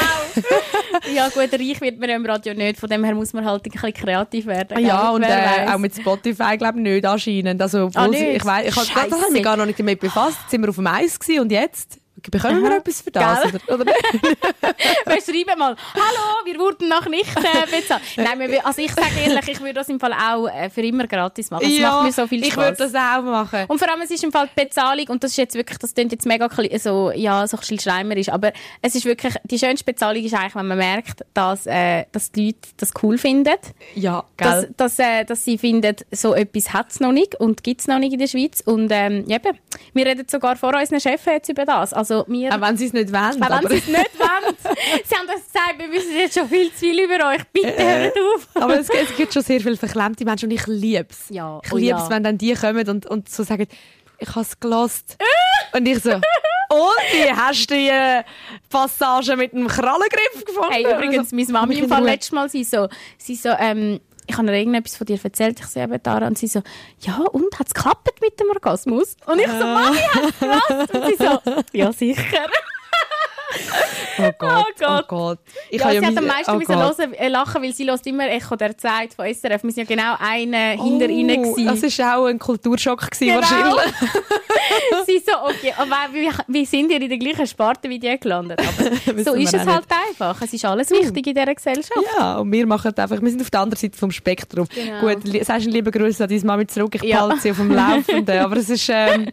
Speaker 4: ja gut, reich wird man ja im Radio nicht, von dem her muss man halt ein bisschen kreativ werden.
Speaker 3: Ja,
Speaker 4: gell?
Speaker 3: und
Speaker 4: Wer
Speaker 3: äh, auch mit Spotify, glaube ich, nicht anscheinend. Also,
Speaker 4: Ah, nicht?
Speaker 3: ich weiss, ich das
Speaker 4: Scheisse.
Speaker 3: habe mich gar noch nicht damit befasst. Jetzt sind wir auf dem Eis und jetzt? Bekommen wir
Speaker 4: Aha.
Speaker 3: etwas für das?
Speaker 4: Gell?
Speaker 3: Oder, oder? [LAUGHS]
Speaker 4: Wir schreiben mal, hallo, wir wurden noch nicht äh, bezahlt. [LAUGHS] Nein, wir, also ich sage ehrlich, ich würde das im Fall auch äh, für immer gratis machen. Es macht mir so viel
Speaker 3: ich
Speaker 4: Spaß.
Speaker 3: würde das auch machen.
Speaker 4: Und vor allem, es ist im Fall die Bezahlung, und das ist jetzt wirklich, das klingt jetzt mega so, ja, so ein bisschen schleimerisch, aber es ist wirklich, die schönste Bezahlung ist eigentlich, wenn man merkt, dass, äh, dass die Leute das cool finden.
Speaker 3: Ja,
Speaker 4: Dass,
Speaker 3: gell?
Speaker 4: dass, äh, dass sie finden, so etwas hat es noch nicht und gibt es noch nicht in der Schweiz. Und ähm, ja, eben, wir reden sogar vor unseren Chefs jetzt über das. Also wir,
Speaker 3: Auch wenn sie es nicht wollen.
Speaker 4: auch wenn sie es nicht wollen. [LAUGHS] sie haben das gesagt, wir wissen jetzt schon viel zu viel über euch. Bitte hört auf.
Speaker 3: Aber es, es gibt schon sehr viele verklemmte Menschen und ich liebe es.
Speaker 4: Ja,
Speaker 3: ich
Speaker 4: oh
Speaker 3: liebe
Speaker 4: ja.
Speaker 3: es, wenn dann die kommen und, und so sagen, ich habe es gelost. [LAUGHS] Und ich so, und wie hast du die äh, Passage mit dem Krallengriff gefunden?
Speaker 4: Hey, übrigens, meine Mami
Speaker 3: Mich
Speaker 4: im Fall
Speaker 3: Ruhe.
Speaker 4: letztes Mal, sie so, sie so, ähm, ich habe ihr irgendetwas von dir erzählt, ich sehe eben Tara, und sie so, ja, und, hat es geklappt mit dem Orgasmus? Und ich so, Mami, hat's was? Und sie so, ja, sicher.
Speaker 3: Oh Gott, oh
Speaker 4: Gott.
Speaker 3: Gott. Ich
Speaker 4: ja,
Speaker 3: habe
Speaker 4: sie hat
Speaker 3: mein-
Speaker 4: am meisten
Speaker 3: oh
Speaker 4: müssen hören, äh, lachen, weil sie hört immer Echo der Zeit von SRF. Wir sind ja genau eine hinter ihnen
Speaker 3: Oh,
Speaker 4: gewesen.
Speaker 3: Das war auch ein Kulturschock gewesen,
Speaker 4: Genau.
Speaker 3: wahrscheinlich. [LAUGHS]
Speaker 4: sie so, okay, aber wie, wie sind ihr in der gleichen Sparte wie die gelandet? Aber [LAUGHS] so ist es halt einfach. Es ist alles wichtig in dieser Gesellschaft.
Speaker 3: Ja, und wir machen einfach, wir sind auf der anderen Seite vom Spektrum.
Speaker 4: Genau.
Speaker 3: Gut, sagst einen lieben Gruß an deine Mami zurück, ich
Speaker 4: Ja.
Speaker 3: behalte sie auf dem Laufenden, [LAUGHS] aber es ist, ähm,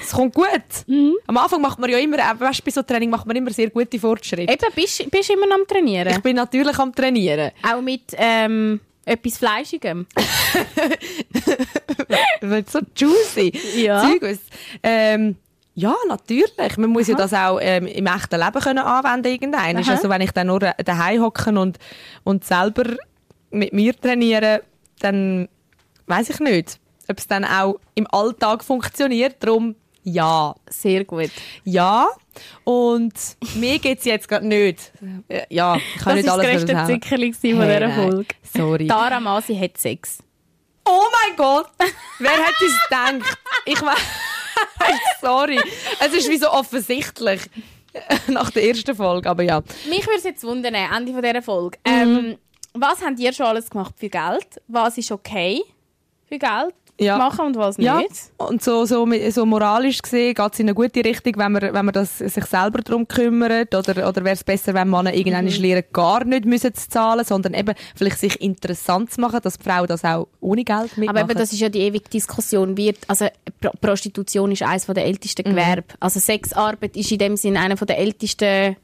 Speaker 3: es kommt gut.
Speaker 4: Mhm.
Speaker 3: Am Anfang macht man ja immer, äh, weißt, du, bei so Training macht man immer sehr gute Fortschritte.
Speaker 4: Eben, bist bist immer noch am Trainieren?
Speaker 3: Ich bin natürlich am Trainieren.
Speaker 4: Auch mit ähm, etwas Fleischigem? [LAUGHS]
Speaker 3: Weil so juicy.
Speaker 4: Ja.
Speaker 3: Zeug, ähm, ja, natürlich. Man muss ja das auch ähm, im echten Leben können anwenden irgendwann.
Speaker 4: Aha.
Speaker 3: Also wenn ich dann nur daheim hocken und, und selber mit mir trainiere, dann weiß ich nicht, ob es dann auch im Alltag funktioniert. Darum ja.
Speaker 4: Sehr gut.
Speaker 3: Ja. Und mir geht es jetzt gerade nicht. Ja, ich kann
Speaker 4: Das
Speaker 3: nicht
Speaker 4: war das
Speaker 3: alles
Speaker 4: grösste
Speaker 3: sagen.
Speaker 4: Zickerli von
Speaker 3: Hey,
Speaker 4: dieser. Folge.
Speaker 3: Sorry.
Speaker 4: Tara Masi hat Sex.
Speaker 3: Oh mein Gott! [LAUGHS] Wer hätte es gedacht? Ich weiß. [LAUGHS] Sorry. Es ist wie so offensichtlich. [LAUGHS] Nach der ersten Folge, aber ja.
Speaker 4: Mich würde es jetzt wundern, Ende von dieser Folge. Ähm, was habt ihr schon alles gemacht für Geld? Was ist okay für Geld
Speaker 3: Ja.
Speaker 4: machen und was
Speaker 3: Ja,
Speaker 4: nicht?
Speaker 3: und so, so, so moralisch gesehen geht es in eine gute Richtung, wenn man, wenn man das, sich selber darum kümmert. Oder, oder wäre es besser, wenn Männer irgendwann
Speaker 4: Mhm.
Speaker 3: lernen, gar nicht müssen zu zahlen, sondern eben vielleicht sich interessant zu machen, dass die Frau das auch ohne Geld mitmacht.
Speaker 4: Aber eben, das ist ja die ewige Diskussion. Wird, also Pro Prostitution ist eines der ältesten
Speaker 3: Mhm.
Speaker 4: Gewerbe. Also Sexarbeit ist in dem Sinne einer der ältesten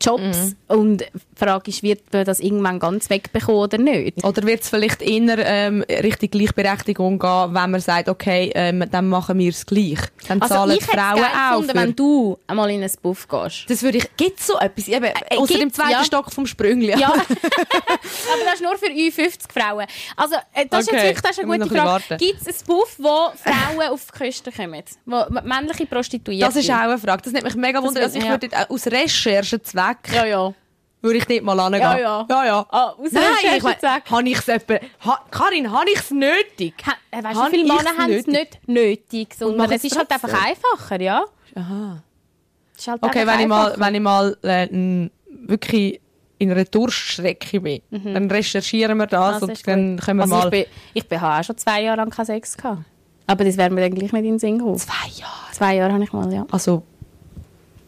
Speaker 4: Jobs. Und die Frage ist, wird man das irgendwann ganz wegbekommen oder nicht?
Speaker 3: Oder wird es vielleicht eher ähm, Richtung Gleichberechtigung gehen, wenn man sagt, okay, ähm, dann machen wir es gleich. Dann
Speaker 4: Also
Speaker 3: zahlen
Speaker 4: ich
Speaker 3: die
Speaker 4: es
Speaker 3: Frauen auch.
Speaker 4: gefunden,
Speaker 3: für-
Speaker 4: wenn du einmal in einen Buff gehst.
Speaker 3: das würde ich. Gibt so etwas? Eben, außer dem
Speaker 4: gibt's,
Speaker 3: zweiten
Speaker 4: ja.
Speaker 3: Stock vom Sprüngli.
Speaker 4: Ja, [LAUGHS] [LAUGHS] aber das ist nur für U50 Frauen. Also, äh, das ist
Speaker 3: Okay,
Speaker 4: jetzt wirklich das ist eine gute Frage. Gibt es einen Buff, wo Frauen auf die Küste kommen? Wo männliche Prostituierte?
Speaker 3: Das ist auch eine Frage. Das nimmt mich mega wunder. Also ich
Speaker 4: ja.
Speaker 3: würde äh, Recherchezweck
Speaker 4: Ja, ja.
Speaker 3: würde ich dort mal hingehen.
Speaker 4: Ja, ja.
Speaker 3: ja, ja.
Speaker 4: Ah,
Speaker 3: Nein, ich mein, habe ich es etwa... Ha, Karin, habe ich es nötig?
Speaker 4: Ha, äh, weißt du, viele Männer haben es nicht nötig, sondern es ist halt einfach einfacher, ja?
Speaker 3: Aha.
Speaker 4: Halt
Speaker 3: Okay, wenn ich mal, wenn ich mal äh, wirklich in einer Durststrecke bin, dann recherchieren wir das,
Speaker 4: Das
Speaker 3: und dann können wir
Speaker 4: also
Speaker 3: mal...
Speaker 4: Ich, bin, ich bin, habe auch schon zwei Jahre lang keinen Sex gehabt. Aber das wäre mir dann gleich nicht in den Sinn gekommen.
Speaker 3: Zwei Jahre.
Speaker 4: Zwei Jahre habe ich mal, ja.
Speaker 3: Also...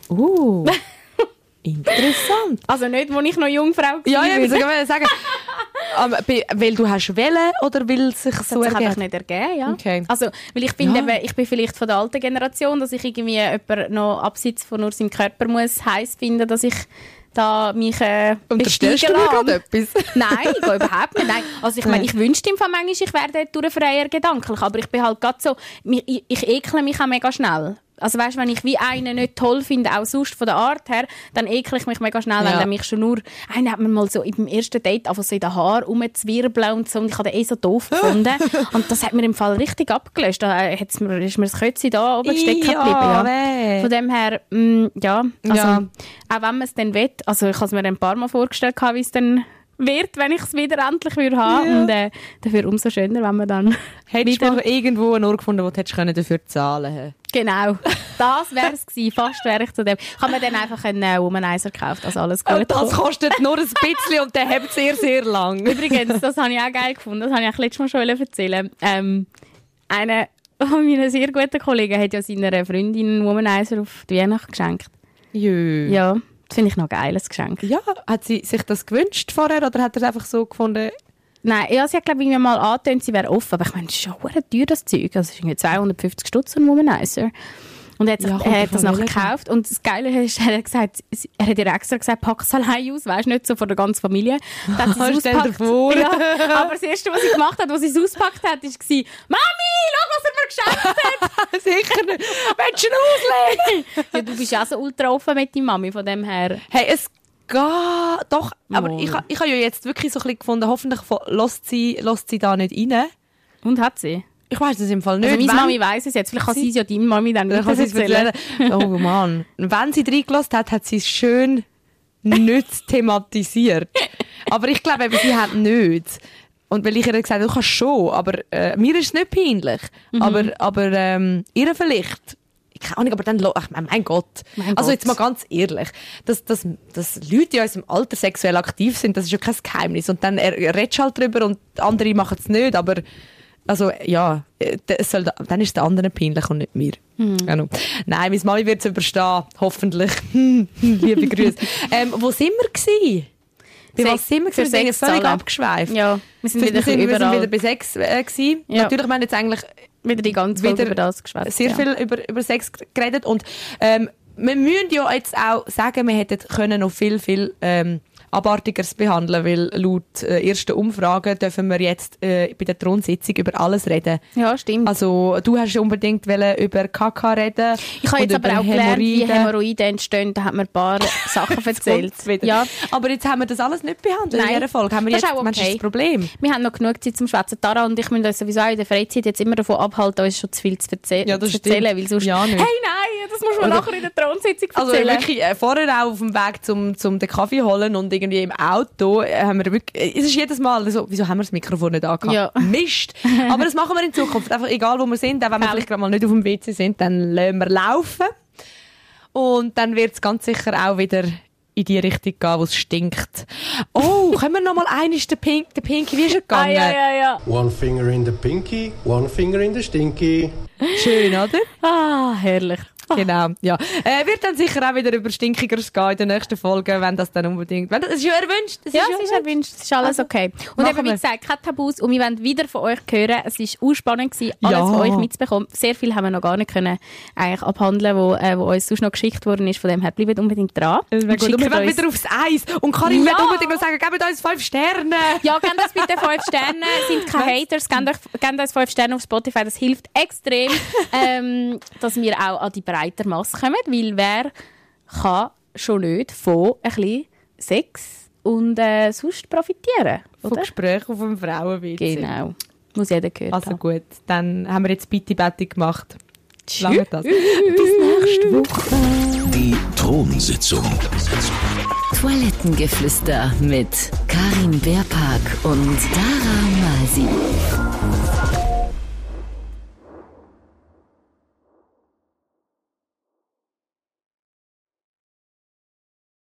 Speaker 3: Uh... [LAUGHS] interessant.
Speaker 4: Also nicht, als ich noch Jungfrau war.
Speaker 3: Ja, ja, ich würde sagen... [LAUGHS] Aber, bei- weil du hast wählen oder will sich
Speaker 4: Das
Speaker 3: so
Speaker 4: hat sich einfach
Speaker 3: ergeben?
Speaker 4: nicht ergeben, ja.
Speaker 3: Okay.
Speaker 4: Also, weil ich bin,
Speaker 3: Ja.
Speaker 4: eben, ich bin vielleicht von der alten Generation, dass ich irgendwie jemanden noch abseits von nur seinem Körper muss heiß finden, dass ich da mich äh,
Speaker 3: Unterstellst du mir gerade etwas? [LAUGHS]
Speaker 4: Nein, ich gehe überhaupt nicht. Nein. Also ich meine, ich wünschte im Fall manchmal, ich wäre dort durch freier gedanklich, aber ich bin halt gerade so, ich, ich ekle mich auch mega schnell. Also weißt, wenn ich wie einen nicht toll finde, auch sonst von der Art her, dann ekle ich mich mega schnell, wenn
Speaker 3: Ja.
Speaker 4: der mich schon nur, einer hat mir mal so im ersten Date einfach so in den Haar rumzwirbeln und so und ich habe den eh so doof [LAUGHS] gefunden und das hat mir im Fall richtig abgelöst. Da hat's mir, ist mir das Kötzi da oben stecken
Speaker 3: Ja,
Speaker 4: geblieben. Ja. Von dem her, mh, ja, also,
Speaker 3: Ja.
Speaker 4: auch wenn man es dann will, also ich habe es mir ein paar Mal vorgestellt, wie es dann wird, wenn ich es wieder endlich würde haben.
Speaker 3: Ja.
Speaker 4: Und äh, dafür umso schöner, wenn man dann
Speaker 3: Hättest du
Speaker 4: wieder...
Speaker 3: mal irgendwo einen Ort gefunden, wo du können dafür zahlen können?
Speaker 4: Genau, das wäre es gewesen. Fast wäre ich zu dem. Ich habe mir dann einfach einen äh, Womanizer gekauft, also alles gut.
Speaker 3: Und das kostet nur ein bisschen und der hebt sehr, sehr lang.
Speaker 4: Übrigens, das habe ich auch geil gefunden. Das habe ich auch letztes Mal schon erzählen. Ähm, einer meiner sehr guten Kollegen hat ja seiner Freundin einen Womanizer auf die Weihnacht geschenkt.
Speaker 3: Jö.
Speaker 4: Ja, das finde ich noch ein geiles Geschenk.
Speaker 3: Ja, hat sie sich das gewünscht vorher oder hat er es einfach so gefunden?
Speaker 4: Nein, ja, sie hat glaube ich mal angetönt, sie wäre offen, aber ich meine, es ist schon teuer, das Zeug. Also es ist irgendwie 250 Stutz ein Womanizer. Und er hat, sich,
Speaker 3: Ja,
Speaker 4: er hat das nachher gekauft und das Geile ist, er hat gesagt, er hat ihr extra gesagt, pack es allein aus, weißt du, nicht so von der ganzen Familie. Dann hat sie es [LAUGHS] ausgepackt.
Speaker 3: vor.
Speaker 4: Ja, aber das Erste, was sie gemacht hat, als sie es ausgepackt hat, war, Mami, schau, was er mir geschenkt hat. [LAUGHS]
Speaker 3: Sicher nicht. Willst du ihn [LAUGHS]
Speaker 4: ja, du bist ja auch so ultra offen mit deiner Mami, von dem her.
Speaker 3: Hey, es geht doch. Aber
Speaker 4: Mal.
Speaker 3: ich, ich habe ja jetzt wirklich so ein bisschen gefunden, hoffentlich lässt sie, lässt sie da nicht rein.
Speaker 4: Und hat sie?
Speaker 3: Ich weiß es im Fall nicht.
Speaker 4: Also meine Mami weiss es jetzt. Vielleicht kann sie es ja deine Mami dann
Speaker 3: es
Speaker 4: erzählen.
Speaker 3: erzählen. Oh Mann. Wenn sie reingelassen hat, hat sie es schön nicht [LAUGHS] thematisiert. Aber ich glaube, sie hat nicht. Und weil ich ihr gesagt habe, du kannst schon, aber äh, mir ist es nicht peinlich.
Speaker 4: Mhm.
Speaker 3: Aber, aber ähm, ihr vielleicht. Keine Ahnung, aber dann, ach, mein Gott.
Speaker 4: Mein
Speaker 3: also jetzt mal ganz ehrlich, dass, dass, dass Leute in unserem Alter sexuell aktiv sind, das ist ja kein Geheimnis. Und dann redest du halt drüber und andere machen es nicht, aber also ja, äh, es soll, dann ist den anderen peinlich und nicht mir. Genau. Nein, meine Mami wird es überstehen, hoffentlich. Liebe [LAUGHS] Grüße. ähm, wo sind wir gewesen? Bei
Speaker 4: Sechs-
Speaker 3: was sind wir gewesen? Wir sind völlig abgeschweift.
Speaker 4: Ja, wir sind wieder,
Speaker 3: sind, wir sind wieder bei sechs äh, gewesen.
Speaker 4: Ja.
Speaker 3: Natürlich, wir haben jetzt eigentlich
Speaker 4: wieder die ganze Folge über das geschwätzt.
Speaker 3: sehr
Speaker 4: ja.
Speaker 3: viel über, über Sex geredet und ähm, wir müssen ja jetzt auch sagen, wir hätten können noch viel, viel ähm, abartigeres behandeln, weil laut äh, ersten Umfragen dürfen wir jetzt äh, bei der Thronsitzung über alles reden.
Speaker 4: Ja, stimmt.
Speaker 3: Also du hast unbedingt über Kaka reden.
Speaker 4: ich habe jetzt aber auch gelernt, wie
Speaker 3: Hämorrhoiden.
Speaker 4: Entstehen. Da hat mir ein paar [LAUGHS] Sachen erzählt. Ja,
Speaker 3: Aber jetzt haben wir das alles nicht behandelt
Speaker 4: Nein.
Speaker 3: in dieser Folge. Haben wir
Speaker 4: Das ist
Speaker 3: jetzt,
Speaker 4: auch
Speaker 3: meinst du,
Speaker 4: okay.
Speaker 3: das Problem?
Speaker 4: wir haben noch genug Zeit zum Schwätzen. Tara und ich müssen uns sowieso auch in der Freizeit jetzt immer davon abhalten, uns schon zu viel zu, erzäh
Speaker 3: Ja, das
Speaker 4: zu erzählen. Weil sonst,
Speaker 3: Ja, nicht.
Speaker 4: hey, nein, das muss man
Speaker 3: Oder-
Speaker 4: nachher in der Thronsitzung
Speaker 3: Also
Speaker 4: erzählen.
Speaker 3: wirklich, äh, vorher auch auf dem Weg zum, zum den Kaffee holen und irgendwie im Auto äh, haben wir wirklich, äh, es ist jedes Mal so, wieso haben wir das Mikrofon nicht angehabt?
Speaker 4: Ja. [LAUGHS]
Speaker 3: Mist! Aber das machen wir in Zukunft. Einfach egal, wo wir sind, auch wenn wir vielleicht gerade mal nicht auf dem WC sind, dann lassen wir laufen. Und dann wird es ganz sicher auch wieder in die Richtung gehen, wo es stinkt. Oh, [LAUGHS] können wir noch mal eines den Pink, der Pinky, wie ist er
Speaker 4: ah,
Speaker 3: gegangen?
Speaker 4: ja, ja, ja.
Speaker 1: One finger in the pinky, one finger in the stinky.
Speaker 3: Schön, oder?
Speaker 4: Ah, herrlich. [LAUGHS]
Speaker 3: Genau, ja. Äh, wird dann sicher auch wieder über Stinkigeres gehen in der nächsten Folge, wenn das dann unbedingt... Wenn das, das ist ja erwünscht. Das
Speaker 4: Ja,
Speaker 3: ist
Speaker 4: es ist erwünscht, es ist alles
Speaker 3: Also,
Speaker 4: okay. Und
Speaker 3: machen
Speaker 4: eben, wie gesagt, keine Tabus und wir wollen wieder von euch hören. Es war gewesen, alles
Speaker 3: Ja.
Speaker 4: von euch mitzubekommen. Sehr viel haben wir noch gar nicht können eigentlich abhandeln, wo, äh, wo uns sonst noch geschickt worden ist. Von dem her bleibt unbedingt dran. Und
Speaker 3: gut. Und wir wollen wieder aufs Eis. Und Karin
Speaker 4: Ja.
Speaker 3: will unbedingt noch sagen, gebt uns fünf Sterne.
Speaker 4: Ja, gebt uns bitte 5 Sterne, sind keine [LAUGHS] Haters, gebt, euch, gebt uns 5 Sterne auf Spotify, das hilft extrem, [LAUGHS] ähm, dass wir auch an die breite Masse kommen, weil wer kann schon nicht von ein bisschen Sex und äh, sonst profitieren,
Speaker 3: Von
Speaker 4: oder?
Speaker 3: Gesprächen auf dem Frauenwitz.
Speaker 4: Genau, muss jeder gehört
Speaker 3: Also
Speaker 4: haben.
Speaker 3: gut, dann haben wir jetzt Bitte Betty gemacht.
Speaker 4: Tschüss.
Speaker 3: Lange das. [LAUGHS] Bis nächste Woche.
Speaker 6: Die Thronsitzung.
Speaker 2: Toilettengeflüster mit Karin Beerpark und Dara Masi.